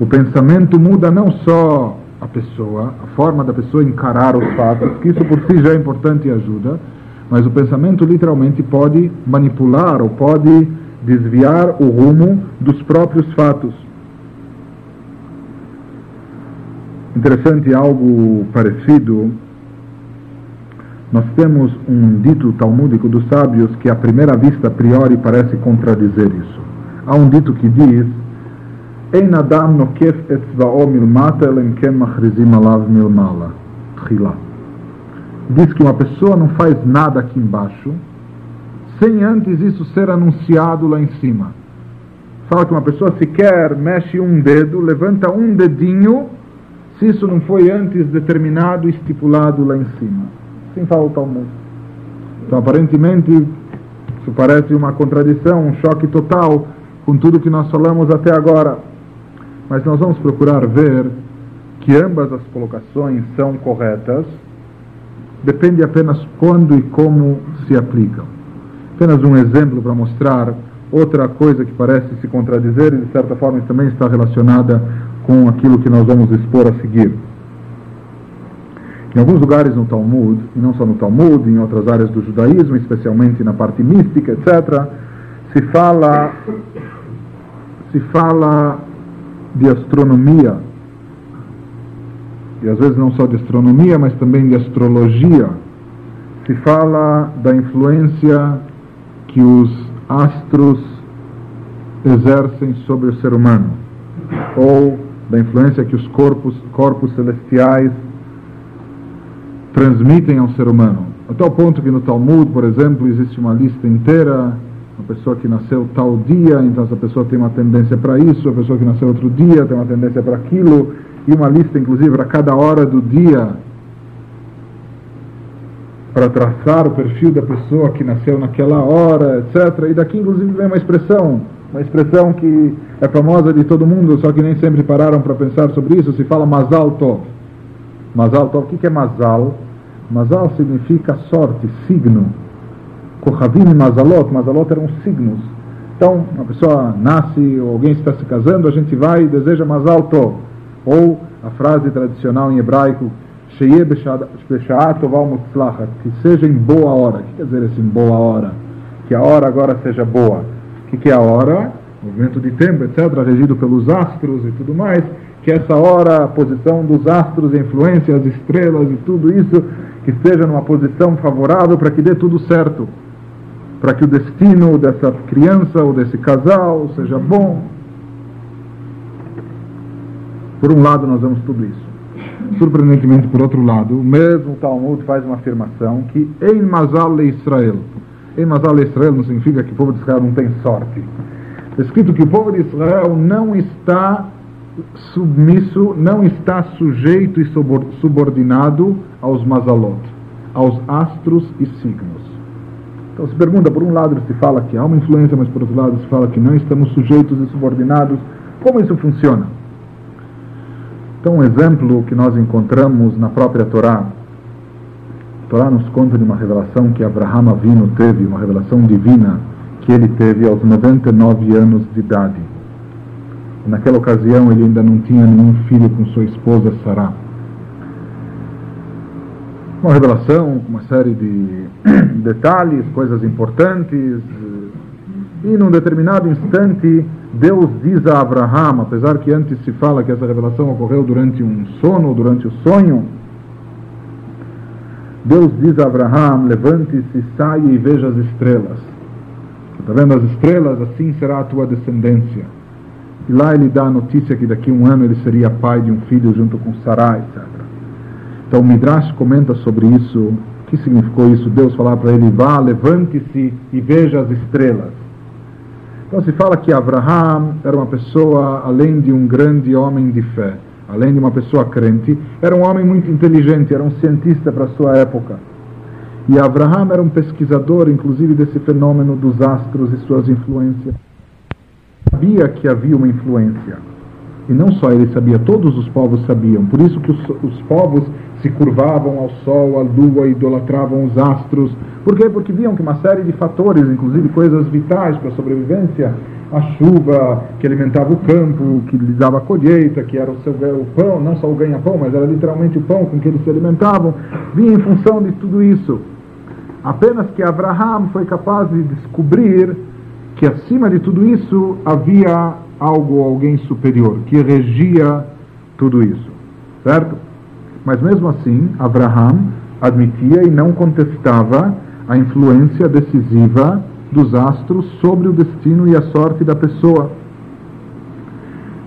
O pensamento muda não só a pessoa, a forma da pessoa encarar os fatos, que isso por si já é importante e ajuda, mas o pensamento literalmente pode manipular ou pode desviar o rumo dos próprios fatos. Interessante algo parecido. Nós temos um dito talmúdico dos sábios que à primeira vista a priori parece contradizer isso. Há um dito que diz: "Ein adam nokef etzva'o milmata elem ken machrizim alav milmala." Tchila diz que uma pessoa não faz nada aqui embaixo sem antes isso ser anunciado lá em cima. Fala que uma pessoa sequer mexe um dedo, levanta um dedinho, se isso não foi antes determinado estipulado lá em cima. Sem fala o Talmud. Então, aparentemente, isso parece uma contradição, um choque total com tudo que nós falamos até agora. Mas nós vamos procurar ver que ambas as colocações são corretas depende apenas quando e como se aplicam. Apenas um exemplo para mostrar outra coisa que parece se contradizer e de certa forma também está relacionada com aquilo que nós vamos expor a seguir. Em alguns lugares no Talmud, e não só no Talmud, em outras áreas do judaísmo, especialmente na parte mística, etc., se fala se fala de astronomia e às vezes não só de astronomia, mas também de astrologia, se fala da influência que os astros exercem sobre o ser humano, ou da influência que os corpos, corpos celestiais transmitem ao ser humano. Até o ponto que no Talmud, por exemplo, existe uma lista inteira, uma pessoa que nasceu tal dia, então essa pessoa tem uma tendência para isso, a pessoa que nasceu outro dia tem uma tendência para aquilo, e uma lista, inclusive, para cada hora do dia, para traçar o perfil da pessoa que nasceu naquela hora, etc. E daqui, inclusive, vem uma expressão, uma expressão que é famosa de todo mundo, só que nem sempre pararam para pensar sobre isso. Se fala Mazal Tov. Mazal Tov, o que é Mazal? Mazal significa sorte, signo. Kohavim Mazalot, Mazalot eram signos. Então, uma pessoa nasce, ou alguém está se casando, a gente vai e deseja Mazal Tov. Ou a frase tradicional em hebraico, que seja em boa hora. O que quer dizer esse em boa hora? Que a hora agora seja boa. O que, que é a hora? Movimento de tempo, etc., regido pelos astros e tudo mais. que essa hora a posição dos astros, a influência, as estrelas e tudo isso, que esteja numa posição favorável para que dê tudo certo, para que o destino dessa criança ou desse casal seja bom. Por um lado, nós vemos tudo isso. Surpreendentemente, por outro lado, o mesmo Talmud faz uma afirmação que em Mazal Israel. Em Mazal Israel não significa que o povo de Israel não tem sorte. Está escrito que o povo de Israel não está submisso, não está sujeito e subordinado aos mazalot, aos astros e signos. Então se pergunta, por um lado se fala que há uma influência, mas por outro lado se fala que não estamos sujeitos e subordinados. Como isso funciona? Então, um exemplo que nós encontramos na própria Torá. A Torá nos conta de uma revelação que Abraham Avino teve, uma revelação divina que ele teve aos 99 anos de idade. Naquela ocasião, ele ainda não tinha nenhum filho com sua esposa Sarah. Uma revelação uma série de detalhes, coisas importantes. E num determinado instante, Deus diz a Abraham, apesar que antes se fala que essa revelação ocorreu durante um sono, durante o sonho, Deus diz a Abraham: levante-se, saia e veja as estrelas. Está vendo as estrelas? Assim será a tua descendência. E lá ele dá a notícia que daqui a um ano ele seria pai de um filho junto com Sarai, etc. Então o Midrash comenta sobre isso. O que significou isso? Deus falar para ele: vá, levante-se e veja as estrelas. Então se fala que Abraham era uma pessoa, além de um grande homem de fé, além de uma pessoa crente, era um homem muito inteligente, era um cientista para a sua época. E Abraham era um pesquisador, inclusive, desse fenômeno dos astros e suas influências. Sabia que havia uma influência. E não só ele sabia, todos os povos sabiam. Por isso que os, os povos se curvavam ao sol, à lua, idolatravam os astros. Por quê? Porque viam que uma série de fatores, inclusive coisas vitais para a sobrevivência, a chuva que alimentava o campo, que lhes dava a colheita, que era o seu o pão, não só o ganha-pão, mas era literalmente o pão com que eles se alimentavam, vinha em função de tudo isso. Apenas que Abraham foi capaz de descobrir que acima de tudo isso havia algo, alguém superior, que regia tudo isso. Certo? Mas mesmo assim, Abraham admitia e não contestava a influência decisiva dos astros sobre o destino e a sorte da pessoa.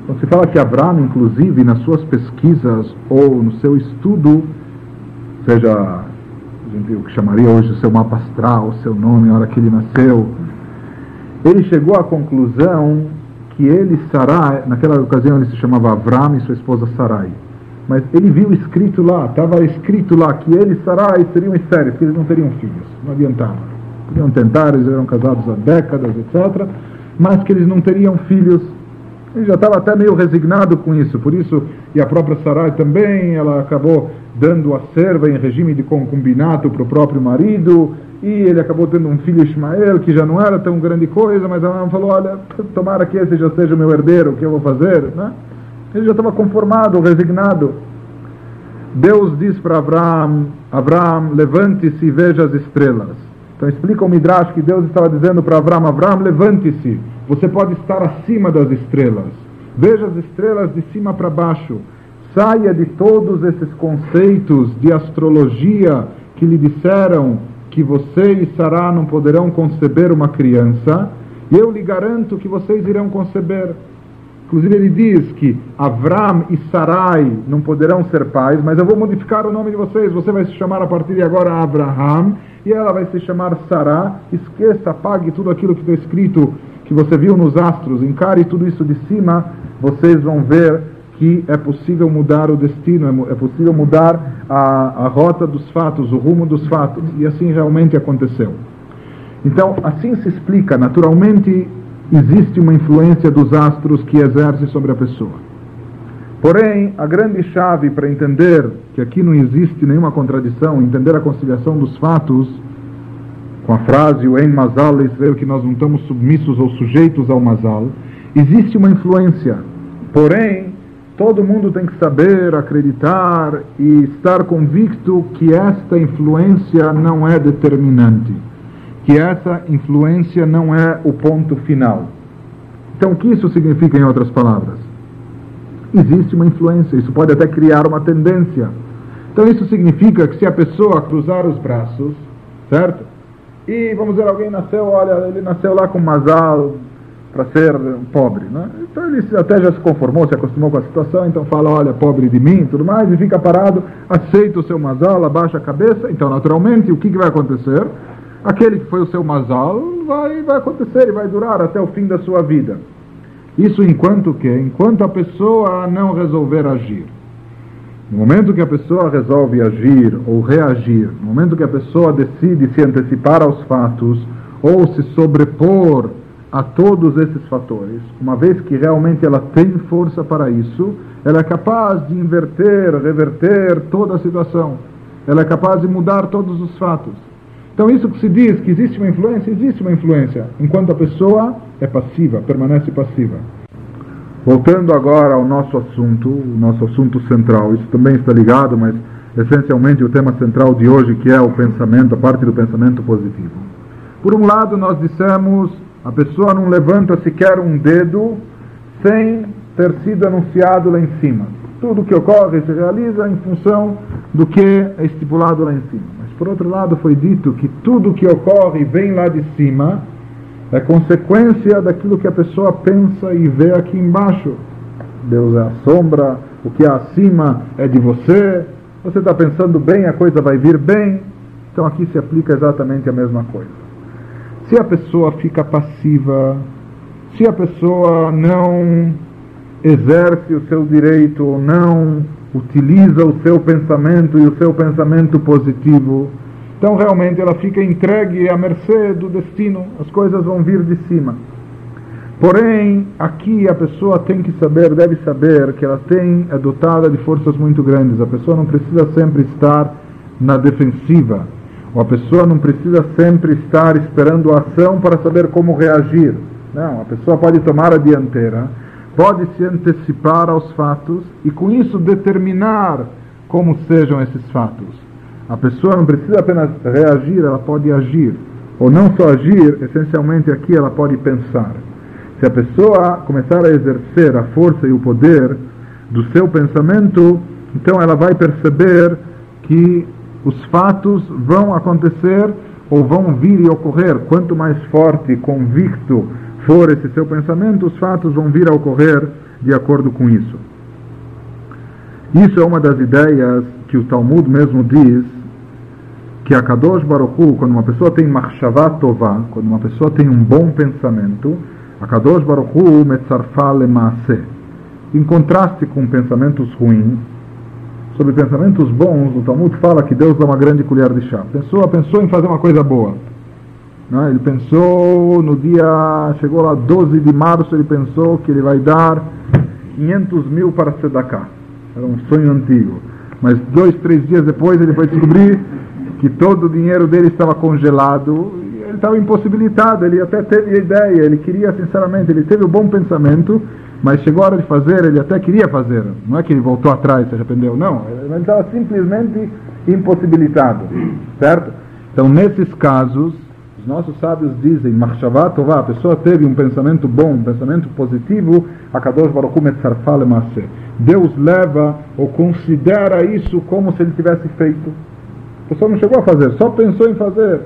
Então se fala que Abraham, inclusive, nas suas pesquisas ou no seu estudo, seja o que chamaria hoje o seu mapa astral, o seu nome, a hora que ele nasceu, ele chegou à conclusão que ele, Sarai, naquela ocasião ele se chamava Avram e sua esposa Sarai mas ele viu escrito lá, estava escrito lá que ele Sarai seriam estéreis, que eles não teriam filhos, não adiantava. Podiam tentar, eles eram casados há décadas, etc., mas que eles não teriam filhos. Ele já estava até meio resignado com isso, por isso, e a própria Sarai também, ela acabou dando a serva em regime de concubinato para o próprio marido, e ele acabou tendo um filho Ismael, que já não era tão grande coisa, mas ela falou, olha, tomara que esse já seja o meu herdeiro, o que eu vou fazer, né? Ele já estava conformado, resignado. Deus diz para Abraão, Abraão, levante-se e veja as estrelas. Então explica o Midrash que Deus estava dizendo para Abraão, Abraão, levante-se, você pode estar acima das estrelas. Veja as estrelas de cima para baixo. Saia de todos esses conceitos de astrologia que lhe disseram que você e Sará não poderão conceber uma criança, e eu lhe garanto que vocês irão conceber. Inclusive ele diz que Avram e Sarai não poderão ser pais, mas eu vou modificar o nome de vocês. Você vai se chamar a partir de agora Abraham e ela vai se chamar Sará. Esqueça, apague tudo aquilo que está escrito, que você viu nos astros, encare tudo isso de cima. Vocês vão ver que é possível mudar o destino, é, é possível mudar a, a rota dos fatos, o rumo dos fatos. E assim realmente aconteceu. Então, assim se explica naturalmente existe uma influência dos astros que exerce sobre a pessoa. Porém, a grande chave para entender que aqui não existe nenhuma contradição, entender a conciliação dos fatos, com a frase o En Mazal Israel, que nós não estamos submissos ou sujeitos ao Mazal, existe uma influência. Porém, todo mundo tem que saber, acreditar e estar convicto que esta influência não é determinante que essa influência não é o ponto final. Então, o que isso significa em outras palavras? existe uma influência, isso pode até criar uma tendência. Então isso significa que se a pessoa cruzar os braços, certo? E vamos dizer, alguém nasceu, olha, ele nasceu lá com masal para ser pobre, né? Então ele até já se conformou, se acostumou com a situação, então fala, olha, pobre de mim, tudo mais, e fica parado, aceita o seu masal, abaixa a cabeça, então naturalmente o que, que vai acontecer? Aquele que foi o seu masal vai, vai acontecer e vai durar até o fim da sua vida. Isso enquanto que? Enquanto a pessoa não resolver agir. No momento que a pessoa resolve agir ou reagir, no momento que a pessoa decide se antecipar aos fatos ou se sobrepor a todos esses fatores, uma vez que realmente ela tem força para isso, ela é capaz de inverter, reverter toda a situação. Ela é capaz de mudar todos os fatos. Então, isso que se diz que existe uma influência, existe uma influência, enquanto a pessoa é passiva, permanece passiva. Voltando agora ao nosso assunto, o nosso assunto central, isso também está ligado, mas essencialmente o tema central de hoje, que é o pensamento, a parte do pensamento positivo. Por um lado, nós dissemos, a pessoa não levanta sequer um dedo sem ter sido anunciado lá em cima. Tudo que ocorre se realiza em função do que é estipulado lá em cima. Por outro lado, foi dito que tudo que ocorre vem lá de cima é consequência daquilo que a pessoa pensa e vê aqui embaixo. Deus é a sombra, o que há acima é de você. Você está pensando bem, a coisa vai vir bem. Então aqui se aplica exatamente a mesma coisa. Se a pessoa fica passiva, se a pessoa não exerce o seu direito ou não utiliza o seu pensamento e o seu pensamento positivo, então realmente ela fica entregue à mercê do destino, as coisas vão vir de cima. Porém, aqui a pessoa tem que saber, deve saber que ela tem, é dotada de forças muito grandes. A pessoa não precisa sempre estar na defensiva, a pessoa não precisa sempre estar esperando a ação para saber como reagir. Não, a pessoa pode tomar a dianteira pode se antecipar aos fatos e com isso determinar como sejam esses fatos. A pessoa não precisa apenas reagir, ela pode agir. Ou não só agir, essencialmente aqui ela pode pensar. Se a pessoa começar a exercer a força e o poder do seu pensamento, então ela vai perceber que os fatos vão acontecer ou vão vir e ocorrer. Quanto mais forte, convicto for esse seu pensamento, os fatos vão vir a ocorrer de acordo com isso. Isso é uma das ideias que o Talmud mesmo diz que a Kadosh Baruch Hu, quando uma pessoa tem Machshavah Tová, quando uma pessoa tem um bom pensamento, a Kadosh Baruch Hu metzarfa lemaase. Em contraste com pensamentos ruins, sobre pensamentos bons, o Talmud fala que Deus dá uma grande colher de chá. A pessoa pensou em fazer uma coisa boa. Né? Ele pensou no dia, chegou lá 12 de março, ele pensou que ele vai dar 500 mil para Sedaká. Era um sonho antigo. Mas dois, três dias depois ele foi descobrir que todo o dinheiro dele estava congelado. Ele estava impossibilitado, ele até teve a ideia, ele queria sinceramente, ele teve o um bom pensamento, mas chegou a hora de fazer, ele até queria fazer. Não é que ele voltou atrás, se arrependeu, não. Ele estava simplesmente impossibilitado, certo? Então, nesses casos, nossos sábios dizem, Machshavah Tová, a pessoa teve um pensamento bom, um pensamento positivo, a Kadosh Baruch Hu Deus leva ou considera isso como se ele tivesse feito. A pessoa não chegou a fazer, só pensou em fazer.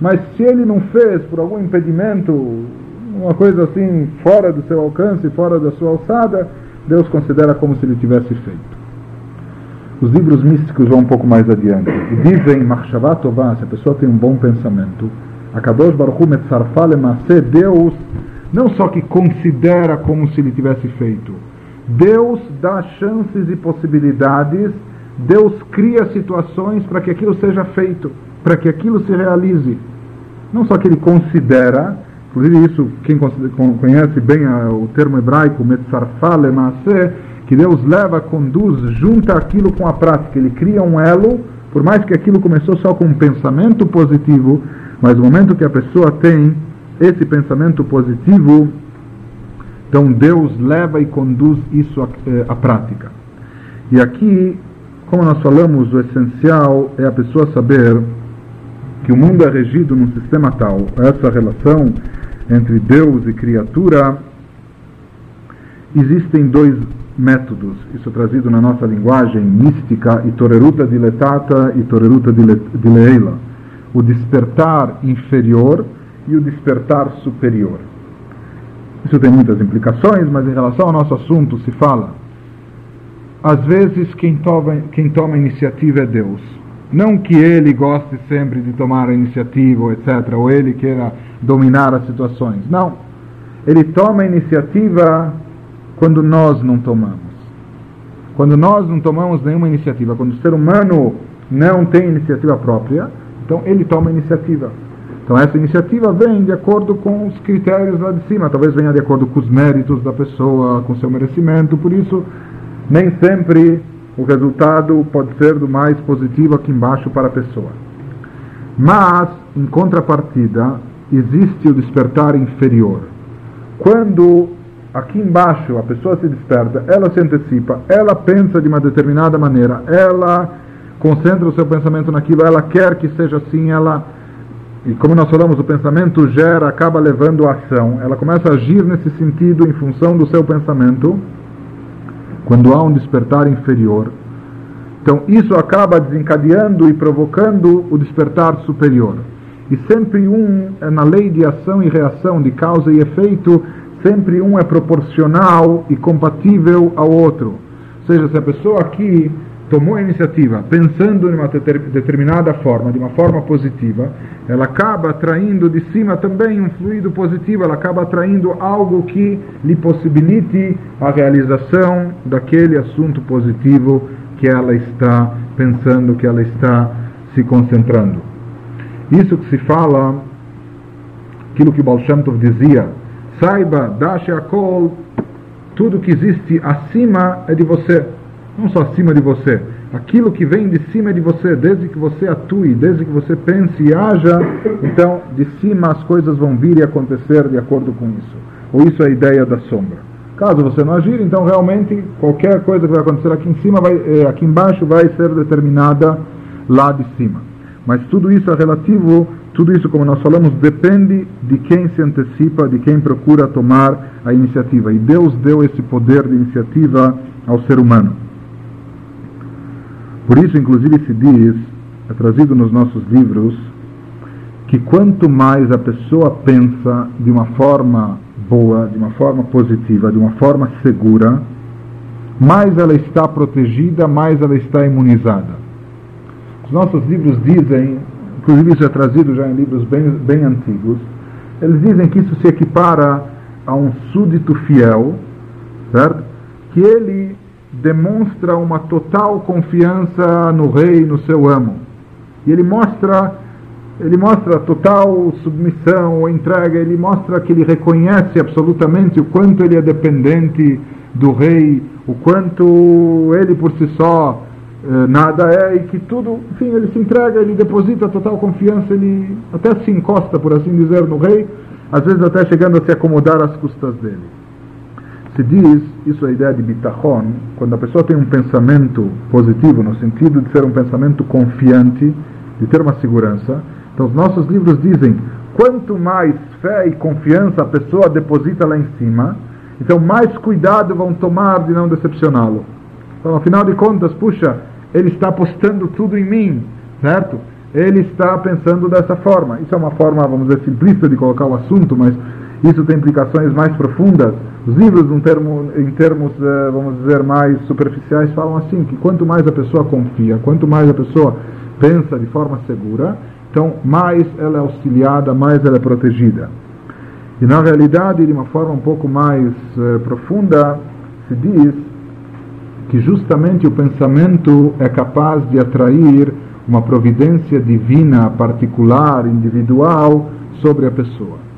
Mas se ele não fez por algum impedimento, uma coisa assim fora do seu alcance, fora da sua alçada, Deus considera como se ele tivesse feito. Os livros místicos vão um pouco mais adiante. E dizem, Machshavah Tová, se a pessoa tem um bom pensamento, a Kadosh Baruch Hu Metzarfa Lemase, Deus não só que considera como se ele tivesse feito, Deus dá chances e possibilidades, Deus cria situações para que aquilo seja feito, para que aquilo se realize. Não só que ele considera, inclusive isso, quem conhece bem o termo hebraico, Metzarfa Lemase, que Deus leva, conduz, junta aquilo com a prática, ele cria um elo, por mais que aquilo começou só com um pensamento positivo, mas no momento que a pessoa tem esse pensamento positivo, então Deus leva e conduz isso eh, à prática. E aqui, como nós falamos, o essencial é a pessoa saber que o mundo é regido num sistema tal, essa relação entre Deus e criatura, existem dois, métodos, isso é trazido na nossa linguagem mística, e toreruta diletata e toreruta dileila, o despertar inferior e o despertar superior. Isso tem muitas implicações, mas em relação ao nosso assunto se fala, às vezes quem toma, quem toma iniciativa é Deus. Não que ele goste sempre de tomar a iniciativa, etc., ou ele queira dominar as situações. Não. Ele toma a iniciativa quando nós não tomamos. Quando nós não tomamos nenhuma iniciativa, quando o ser humano não tem iniciativa própria, então ele toma a iniciativa. Então essa iniciativa vem de acordo com os critérios lá de cima, talvez venha de acordo com os méritos da pessoa, com seu merecimento, por isso nem sempre o resultado pode ser do mais positivo aqui embaixo para a pessoa. Mas, em contrapartida, existe o despertar inferior. Quando aqui embaixo a pessoa se desperta, ela se antecipa, ela pensa de uma determinada maneira, ela concentra o seu pensamento naquilo, ela quer que seja assim, ela e como nós falamos, o pensamento gera, acaba levando a ação. Ela começa a agir nesse sentido em função do seu pensamento, quando há um despertar inferior. Então, isso acaba desencadeando e provocando o despertar superior. E sempre um, é na lei de ação e reação, de causa e efeito, sempre um é proporcional e compatível ao outro. Ou seja, se a pessoa aqui tomou a iniciativa pensando em uma determinada forma, de uma forma positiva, ela acaba atraindo de cima também um fluido positivo, ela acaba atraindo algo que lhe possibilite a realização daquele assunto positivo que ela está pensando, que ela está se concentrando. Isso que se fala, aquilo que o Baal Shem Tov dizia, Saiba, Dash Akol, tudo que existe acima é de você, não só acima de você. Aquilo que vem de cima é de você, desde que você atue, desde que você pense e haja, então de cima as coisas vão vir e acontecer de acordo com isso. Ou isso é a ideia da sombra. Caso você não agir, então realmente qualquer coisa que vai acontecer aqui em cima, vai, eh, aqui embaixo, vai ser determinada lá de cima. Mas tudo isso é relativo tudo isso, como nós falamos, depende de quem se antecipa, de quem procura tomar a iniciativa. E Deus deu esse poder de iniciativa ao ser humano. Por isso, inclusive, se diz, é trazido nos nossos livros, que quanto mais a pessoa pensa de uma forma boa, de uma forma positiva, de uma forma segura, mais ela está protegida, mais ela está imunizada. Os nossos livros dizem inclusive isso é trazido já em livros bem, bem antigos, eles dizem que isso se equipara a um súdito fiel, certo? Que ele demonstra uma total confiança no rei, no seu amo. E ele mostra, ele mostra total submissão entrega, ele mostra que ele reconhece absolutamente o quanto ele é dependente do rei, o quanto ele por si só eh, nada é e que tudo, enfim, ele se entrega, ele deposita total confiança, ele até se encosta, por assim dizer, no rei, às vezes até chegando a se acomodar às custas dele. Se diz, isso é a ideia de bitachon, quando a pessoa tem um pensamento positivo, no sentido de ser um pensamento confiante, de ter uma segurança, então os nossos livros dizem, quanto mais fé e confiança a pessoa deposita lá em cima, então mais cuidado vão tomar de não decepcioná-lo. Então, afinal de contas, puxa, ele está apostando tudo em mim, certo? Ele está pensando dessa forma. Isso é uma forma, vamos dizer, simplista de colocar o assunto, mas isso tem implicações mais profundas. Os livros, em, em termos, eh, vamos dizer, mais superficiais, falam assim, que quanto mais a pessoa confia, quanto mais a pessoa pensa de forma segura, então mais ela é auxiliada, mais ela é protegida. E na realidade, de uma forma um pouco mais uh, profunda, se diz que justamente o pensamento é capaz de atrair uma providência divina particular, individual, sobre a pessoa.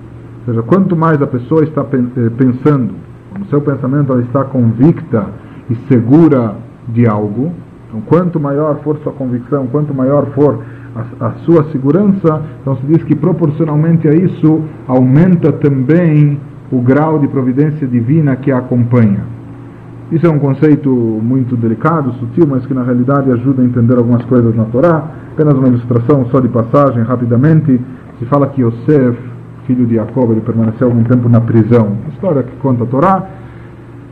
Ou seja, quanto mais a pessoa está eh, pensando, no seu pensamento ela está convicta e segura de algo, então quanto maior for sua convicção, quanto maior for a, a sua segurança, então se diz que proporcionalmente a isso aumenta também o grau de providência divina que a acompanha. Isso é um conceito muito delicado, sutil, mas que na realidade ajuda a entender algumas coisas na Torá. Apenas uma ilustração só de passagem, rapidamente. Se fala que Yosef, filho de Jacob, ele permaneceu algum tempo na prisão. História que conta a Torá.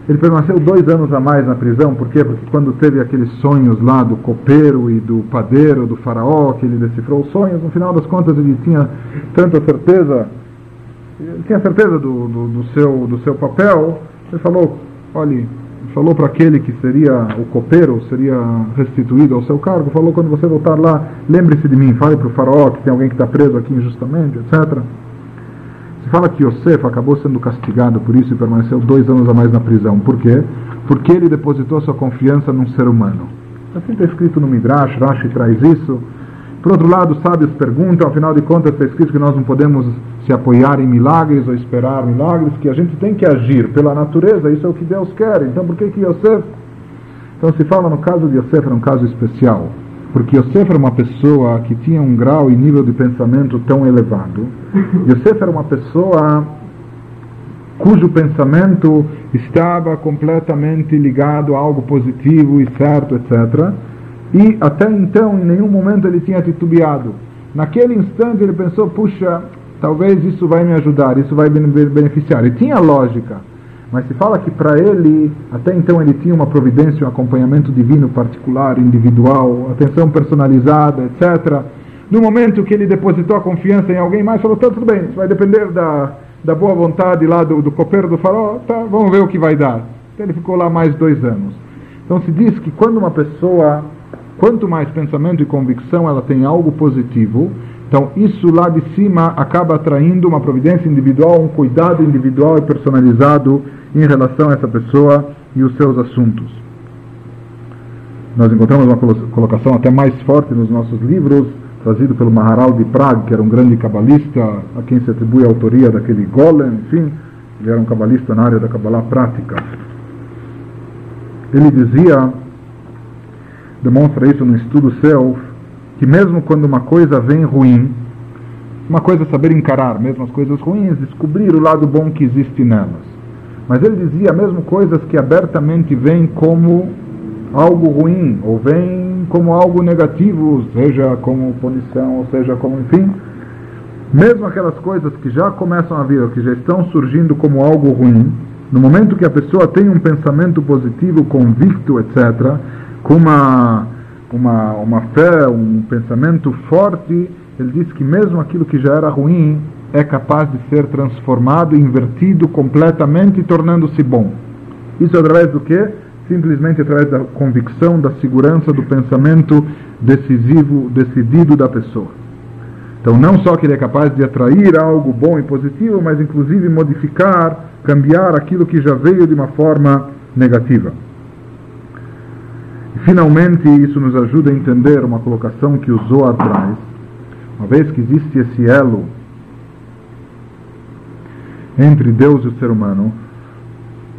Ele permaneceu dois anos a mais na prisão, por quê? Porque quando teve aqueles sonhos lá do copeiro e do padeiro, do faraó, que ele decifrou os sonhos, no final das contas ele tinha tanta certeza, ele tinha certeza do, do, do seu, do seu papel, ele falou, olhe, falou para aquele que seria o copeiro, seria restituído ao seu cargo, falou quando você voltar lá, lembre-se de mim, fale para o faraó que tem alguém que está preso aqui injustamente, etc. Se fala que Yosef acabou sendo castigado por isso e permaneceu dois anos a mais na prisão. Por quê? Porque ele depositou sua confiança num ser humano. Assim está escrito no Midrash, Rashi traz isso. Por outro lado, sábios perguntam, afinal de contas está escrito que nós não podemos se apoiar em milagres ou esperar milagres, que a gente tem que agir pela natureza, isso é o que Deus quer. Então por que que Yosef? Então se fala no caso de Yosef era um caso especial, porque Yosef era uma pessoa que tinha um grau e nível de pensamento tão elevado. Yosef era uma pessoa cujo pensamento estava completamente ligado a algo positivo e certo, etc. E até então, em nenhum momento ele tinha titubeado. Naquele instante ele pensou, puxa, talvez isso vai me ajudar, isso vai me beneficiar. E tinha lógica, mas se fala que para ele, até então ele tinha uma providência, um acompanhamento divino particular, individual, atenção personalizada, etc. No momento que ele depositou a confiança em alguém mais, falou, tá, tudo bem, isso vai depender da, da boa vontade lá do, do copeiro do farol, tá, vamos ver o que vai dar. Então ele ficou lá mais dois anos. Então se diz que quando uma pessoa, quanto mais pensamento e convicção ela tem algo positivo, então, isso lá de cima acaba atraindo uma providência individual, um cuidado individual e personalizado em relação a essa pessoa e os seus assuntos. Nós encontramos uma colocação até mais forte nos nossos livros, trazido pelo Maharal de Praga, que era um grande cabalista, a quem se atribui a autoria daquele Golem, enfim, ele era um cabalista na área da Kabbalah prática. Ele dizia, demonstra isso no estudo seu, que mesmo quando uma coisa vem ruim, uma coisa é saber encarar mesmo as coisas ruins, descobrir o lado bom que existe nelas. Mas ele dizia mesmo coisas que abertamente vêm como algo ruim, ou vêm como algo negativo, seja como punição, ou seja como enfim, mesmo aquelas coisas que já começam a vir, ou que já estão surgindo como algo ruim, no momento que a pessoa tem um pensamento positivo, convicto, etc., com uma uma, uma fé, um pensamento forte, ele diz que mesmo aquilo que já era ruim é capaz de ser transformado, invertido completamente, tornando-se bom. Isso através do que? Simplesmente através da convicção, da segurança, do pensamento decisivo, decidido da pessoa. Então, não só que ele é capaz de atrair algo bom e positivo, mas inclusive modificar, cambiar aquilo que já veio de uma forma negativa. Finalmente, isso nos ajuda a entender uma colocação que o Zohar traz. Uma vez que existe esse elo entre Deus e o ser humano,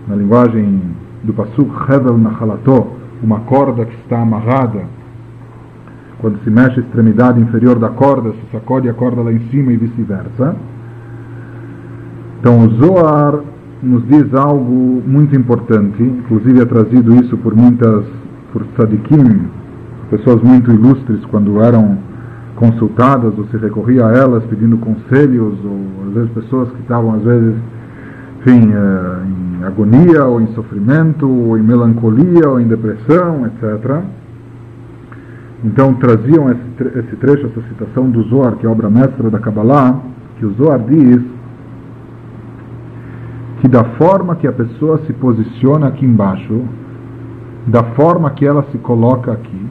na linguagem do Pasuk Hevel Nachalato, uma corda que está amarrada, quando se mexe a extremidade inferior da corda, se sacode a corda lá em cima e vice-versa. Então o Zohar nos diz algo muito importante, inclusive é trazido isso por muitas por tzadikim, pessoas muito ilustres, quando eram consultadas ou se recorria a elas pedindo conselhos, ou às vezes pessoas que estavam, às vezes, enfim, eh, em agonia, ou em sofrimento, ou em melancolia, ou em depressão, etc. Então traziam esse, trecho, essa citação do Zohar, que é obra mestra da Kabbalah, que o Zohar diz que da forma que a pessoa se posiciona aqui embaixo, da forma que ela se coloca aqui,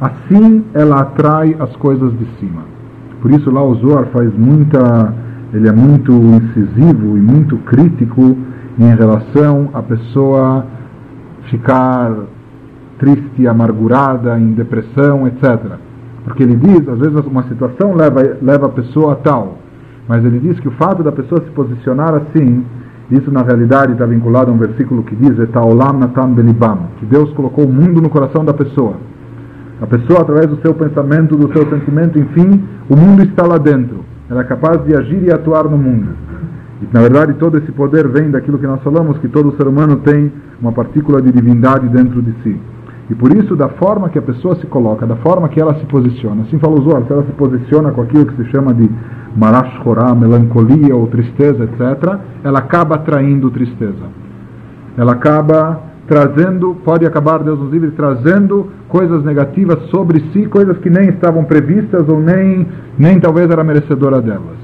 assim ela atrai as coisas de cima. Por isso lá o Zohar faz muita, ele é muito incisivo e muito crítico em relação à pessoa ficar triste, amargurada, em depressão, etc. Porque ele diz, às vezes uma situação leva, leva a pessoa a tal, mas ele diz que o fato da pessoa se posicionar assim isso, na realidade, está vinculado a um versículo que diz: que Deus colocou o mundo no coração da pessoa. A pessoa, através do seu pensamento, do seu sentimento, enfim, o mundo está lá dentro. Ela é capaz de agir e atuar no mundo. E, na verdade, todo esse poder vem daquilo que nós falamos, que todo ser humano tem uma partícula de divindade dentro de si. E por isso, da forma que a pessoa se coloca, da forma que ela se posiciona, assim falou Zohar, se ela se posiciona com aquilo que se chama de marash melancolia ou tristeza, etc., ela acaba atraindo tristeza. ela acaba trazendo, pode acabar, Deus nos livre, trazendo coisas negativas sobre si, coisas que nem estavam previstas ou nem, nem talvez era merecedora delas.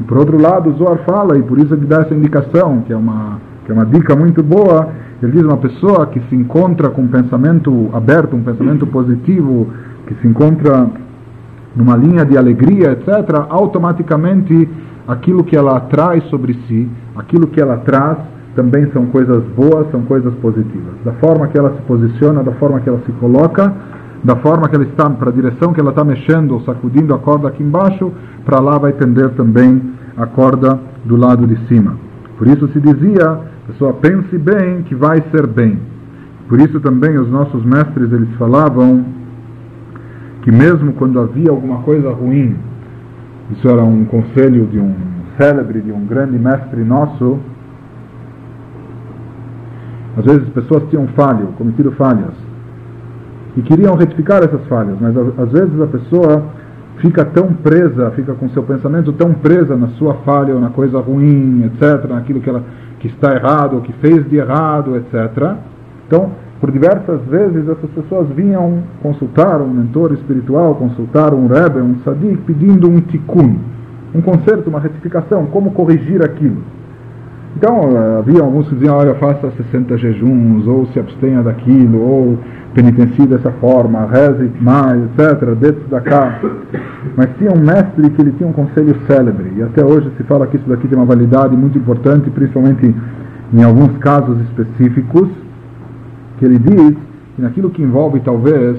E por outro lado, Zohar fala, e por isso ele dá essa indicação, que é uma, que é uma dica muito boa, ele diz uma pessoa que se encontra com um pensamento aberto, um pensamento positivo, que se encontra numa linha de alegria, etc., automaticamente aquilo que ela traz sobre si, aquilo que ela traz, também são coisas boas, são coisas positivas. Da forma que ela se posiciona, da forma que ela se coloca, da forma que ela está, para a direção que ela está mexendo ou sacudindo a corda aqui embaixo, para lá vai tender também a corda do lado de cima. Por isso se dizia, pessoa pense bem que vai ser bem. Por isso também os nossos mestres eles falavam que mesmo quando havia alguma coisa ruim, isso era um conselho de um célebre, de um grande mestre nosso, às vezes pessoas tinham falho, cometido falhas, e queriam retificar essas falhas, mas às vezes a pessoa fica tão presa, fica com seu pensamento tão presa na sua falha ou na coisa ruim, etc., naquilo que, ela, que está errado, ou que fez de errado, etc. Então, por diversas vezes essas pessoas vinham consultar um mentor espiritual, consultar um rebbe, um sadiq, pedindo um tikkun, um conserto, uma retificação, como corrigir aquilo. Então, havia alguns que diziam, olha, faça 60 jejuns, ou se abstenha daquilo, ou penitencie dessa forma, reze mais, etc., dentro da cá. Mas tinha um mestre que ele tinha um conselho célebre, e até hoje se fala que isso daqui tem uma validade muito importante, principalmente em alguns casos específicos, que ele diz que naquilo que envolve talvez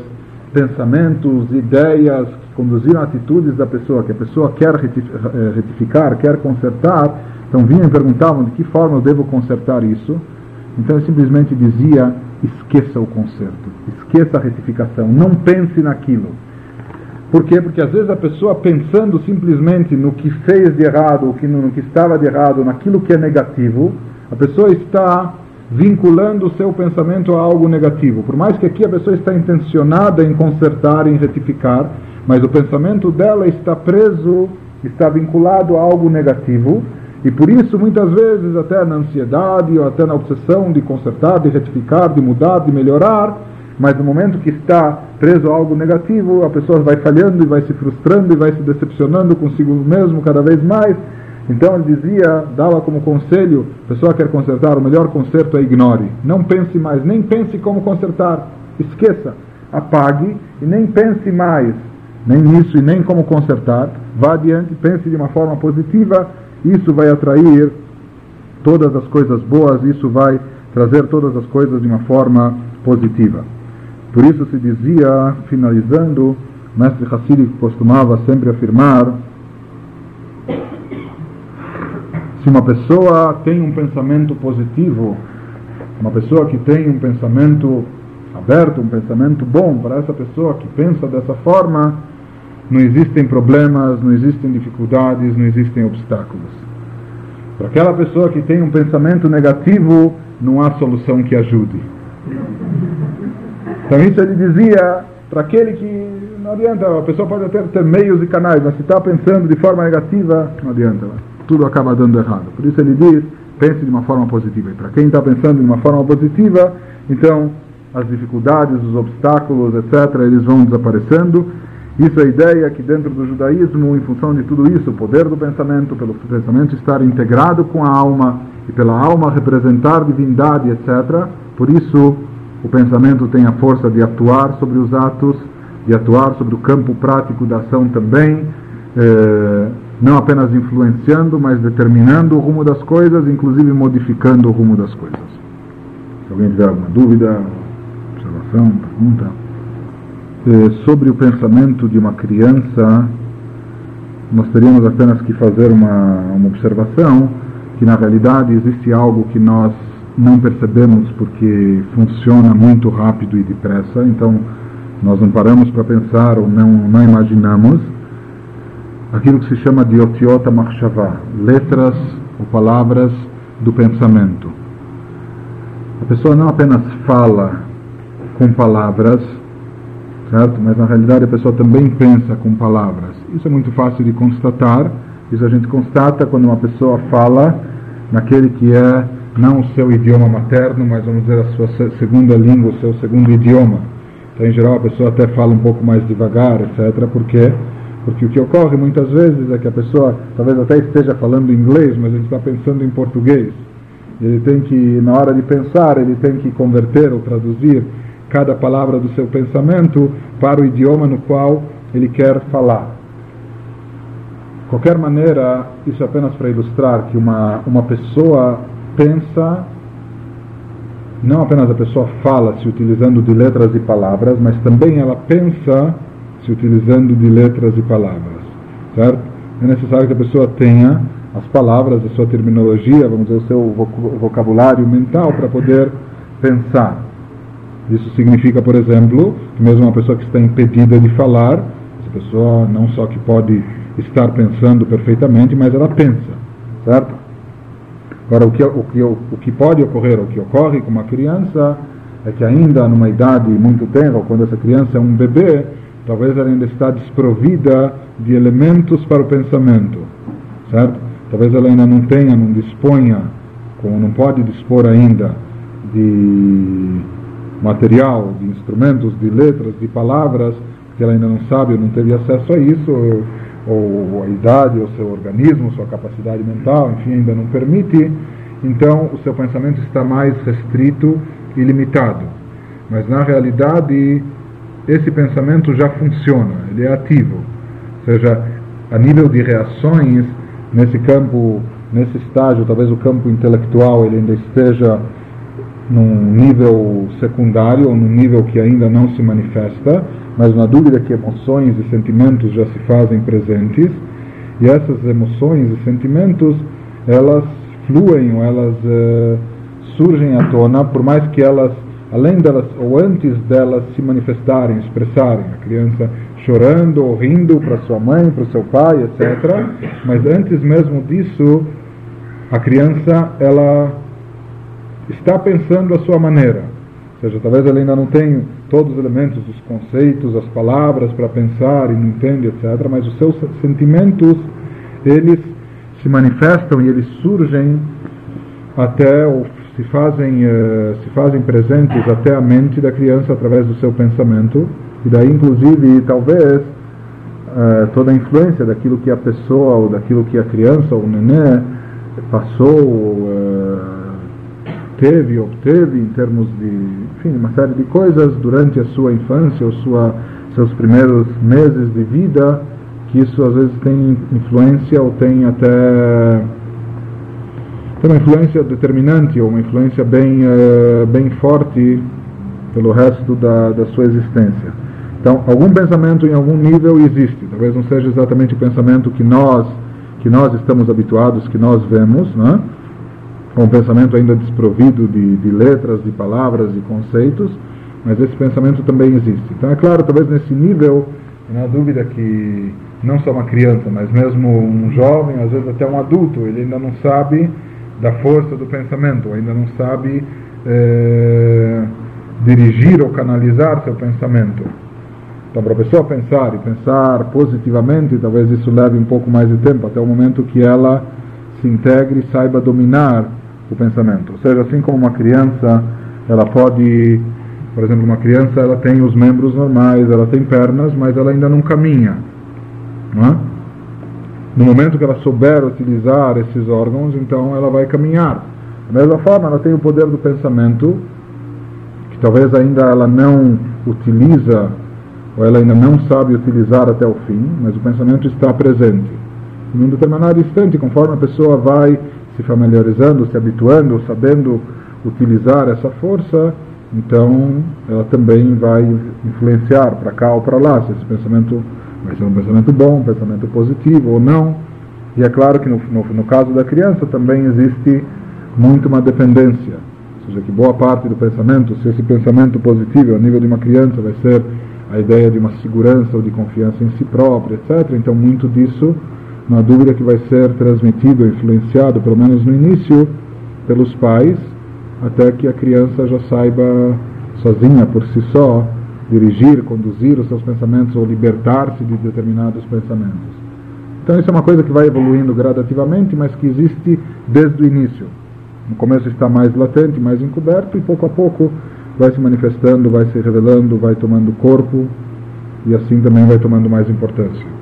pensamentos, ideias que conduziram atitudes da pessoa, que a pessoa quer eh, retificar, quer consertar, então vinham e perguntavam de que forma eu devo consertar isso. Então ele simplesmente dizia: esqueça o conserto, esqueça a retificação, não pense naquilo. Por quê? Porque às vezes a pessoa pensando simplesmente no que fez de errado, no que estava de errado, naquilo que é negativo, a pessoa está vinculando o seu pensamento a algo negativo. Por mais que aqui a pessoa está intencionada em consertar, em retificar, mas o pensamento dela está preso, está vinculado a algo negativo, e por isso muitas vezes até na ansiedade ou até na obsessão de consertar, de retificar, de mudar, de melhorar, mas no momento que está preso a algo negativo, a pessoa vai falhando e vai se frustrando e vai se decepcionando consigo mesmo cada vez mais, então ele dizia, dava como conselho, pessoa quer consertar, o melhor conserto é ignore. Não pense mais, nem pense como consertar. Esqueça, apague e nem pense mais, nem nisso e nem como consertar. Vá adiante, pense de uma forma positiva, isso vai atrair todas as coisas boas, isso vai trazer todas as coisas de uma forma positiva. Por isso se dizia, finalizando, o mestre Hassidi costumava sempre afirmar se uma pessoa tem um pensamento positivo, uma pessoa que tem um pensamento aberto, um pensamento bom, para essa pessoa que pensa dessa forma, não existem problemas, não existem dificuldades, não existem obstáculos. Para aquela pessoa que tem um pensamento negativo, não há solução que ajude. Então isso ele dizia para aquele que não adianta, a pessoa pode até ter meios e canais, mas se está pensando de forma negativa, não adianta tudo acaba dando errado. Por isso ele diz, pense de uma forma positiva. E para quem está pensando de uma forma positiva, então as dificuldades, os obstáculos, etc., eles vão desaparecendo. Isso é a ideia que dentro do judaísmo, em função de tudo isso, o poder do pensamento, pelo pensamento estar integrado com a alma e pela alma representar divindade, etc., por isso o pensamento tem a força de atuar sobre os atos, de atuar sobre o campo prático da ação também. Eh, não apenas influenciando, mas determinando o rumo das coisas, inclusive modificando o rumo das coisas. Se alguém tiver alguma dúvida, observação, pergunta. Eh, sobre o pensamento de uma criança, nós teríamos apenas que fazer uma, uma observação que na realidade existe algo que nós não percebemos porque funciona muito rápido e depressa, então nós não paramos para pensar ou não, não imaginamos aquilo que se chama de otiota machshavá, letras ou palavras do pensamento. A pessoa não apenas fala com palavras, certo? Mas na realidade a pessoa também pensa com palavras. Isso é muito fácil de constatar. Isso a gente constata quando uma pessoa fala naquele que é não o seu idioma materno, mas vamos dizer a sua segunda língua, o seu segundo idioma. Então, em geral, a pessoa até fala um pouco mais devagar, etc. Por quê? Porque o que ocorre muitas vezes é que a pessoa talvez até esteja falando inglês, mas ele está pensando em português. Ele tem que, na hora de pensar, ele tem que converter ou traduzir cada palavra do seu pensamento para o idioma no qual ele quer falar. De qualquer maneira, isso é apenas para ilustrar que uma, uma pessoa pensa, não apenas a pessoa fala se utilizando de letras e palavras, mas também ela pensa se utilizando de letras e palavras, certo? É necessário que a pessoa tenha as palavras, a sua terminologia, vamos dizer, o seu vocabulário mental para poder pensar. Isso significa, por exemplo, que mesmo uma pessoa que está impedida de falar, essa pessoa não só que pode estar pensando perfeitamente, mas ela pensa, certo? Agora, o que, o que, o que pode ocorrer, o que ocorre com uma criança, é que ainda numa idade muito tenra, quando essa criança é um bebê, talvez ela ainda está desprovida de elementos para o pensamento, certo? Talvez ela ainda não tenha, não disponha, como não pode dispor ainda de material, de instrumentos, de letras, de palavras, que ela ainda não sabe ou não teve acesso a isso, ou, ou a idade, ou seu organismo, sua capacidade mental, enfim, ainda não permite, então o seu pensamento está mais restrito e limitado. Mas na realidade, esse pensamento já funciona, ele é ativo. Ou seja, a nível de reações, nesse campo, nesse estágio, talvez o campo intelectual ele ainda esteja num nível secundário ou num nível que ainda não se manifesta, mas na dúvida que emoções e sentimentos já se fazem presentes e essas emoções e sentimentos elas fluem ou elas uh, surgem à tona por mais que elas além delas ou antes delas se manifestarem, expressarem, a criança chorando ou rindo para sua mãe, para o seu pai, etc. Mas antes mesmo disso, a criança ela está pensando a sua maneira. Ou seja, talvez ela ainda não tenha todos os elementos, os conceitos, as palavras para pensar e não entende, etc. Mas os seus sentimentos, eles se manifestam e eles surgem até ou se fazem, uh, se fazem presentes até a mente da criança através do seu pensamento. E daí, inclusive, talvez uh, toda a influência daquilo que a pessoa ou daquilo que a criança ou o nenê passou. Uh, teve, obteve em termos de, enfim, uma série de coisas durante a sua infância ou sua, seus primeiros meses de vida, que isso às vezes tem influência ou tem até tem uma influência determinante ou uma influência bem, uh, bem forte pelo resto da, da sua existência. Então, algum pensamento em algum nível existe. Talvez não seja exatamente o pensamento que nós que nós estamos habituados, que nós vemos, né? um pensamento ainda desprovido de, de letras, de palavras, de conceitos, mas esse pensamento também existe. Então é claro, talvez nesse nível, não há dúvida que não só uma criança, mas mesmo um jovem, às vezes até um adulto, ele ainda não sabe da força do pensamento, ainda não sabe é, dirigir ou canalizar seu pensamento. Então, para a pessoa pensar e pensar positivamente, talvez isso leve um pouco mais de tempo, até o momento que ela se integre e saiba dominar o pensamento. Ou seja, assim como uma criança, ela pode, por exemplo, uma criança ela tem os membros normais, ela tem pernas, mas ela ainda não caminha. Não é? No momento que ela souber utilizar esses órgãos, então ela vai caminhar. Da mesma forma, ela tem o poder do pensamento, que talvez ainda ela não utiliza, ou ela ainda não sabe utilizar até o fim, mas o pensamento está presente. Em um determinado instante, conforme a pessoa vai se familiarizando, se habituando, sabendo utilizar essa força, então ela também vai influenciar para cá ou para lá, se esse pensamento vai ser um pensamento bom, um pensamento positivo ou não. E é claro que no, no, no caso da criança também existe muito uma dependência, ou seja, que boa parte do pensamento, se esse pensamento positivo a nível de uma criança vai ser a ideia de uma segurança ou de confiança em si própria, etc., então muito disso uma dúvida que vai ser transmitido, influenciado, pelo menos no início, pelos pais, até que a criança já saiba sozinha, por si só, dirigir, conduzir os seus pensamentos ou libertar-se de determinados pensamentos. Então isso é uma coisa que vai evoluindo gradativamente, mas que existe desde o início. No começo está mais latente, mais encoberto, e pouco a pouco vai se manifestando, vai se revelando, vai tomando corpo, e assim também vai tomando mais importância.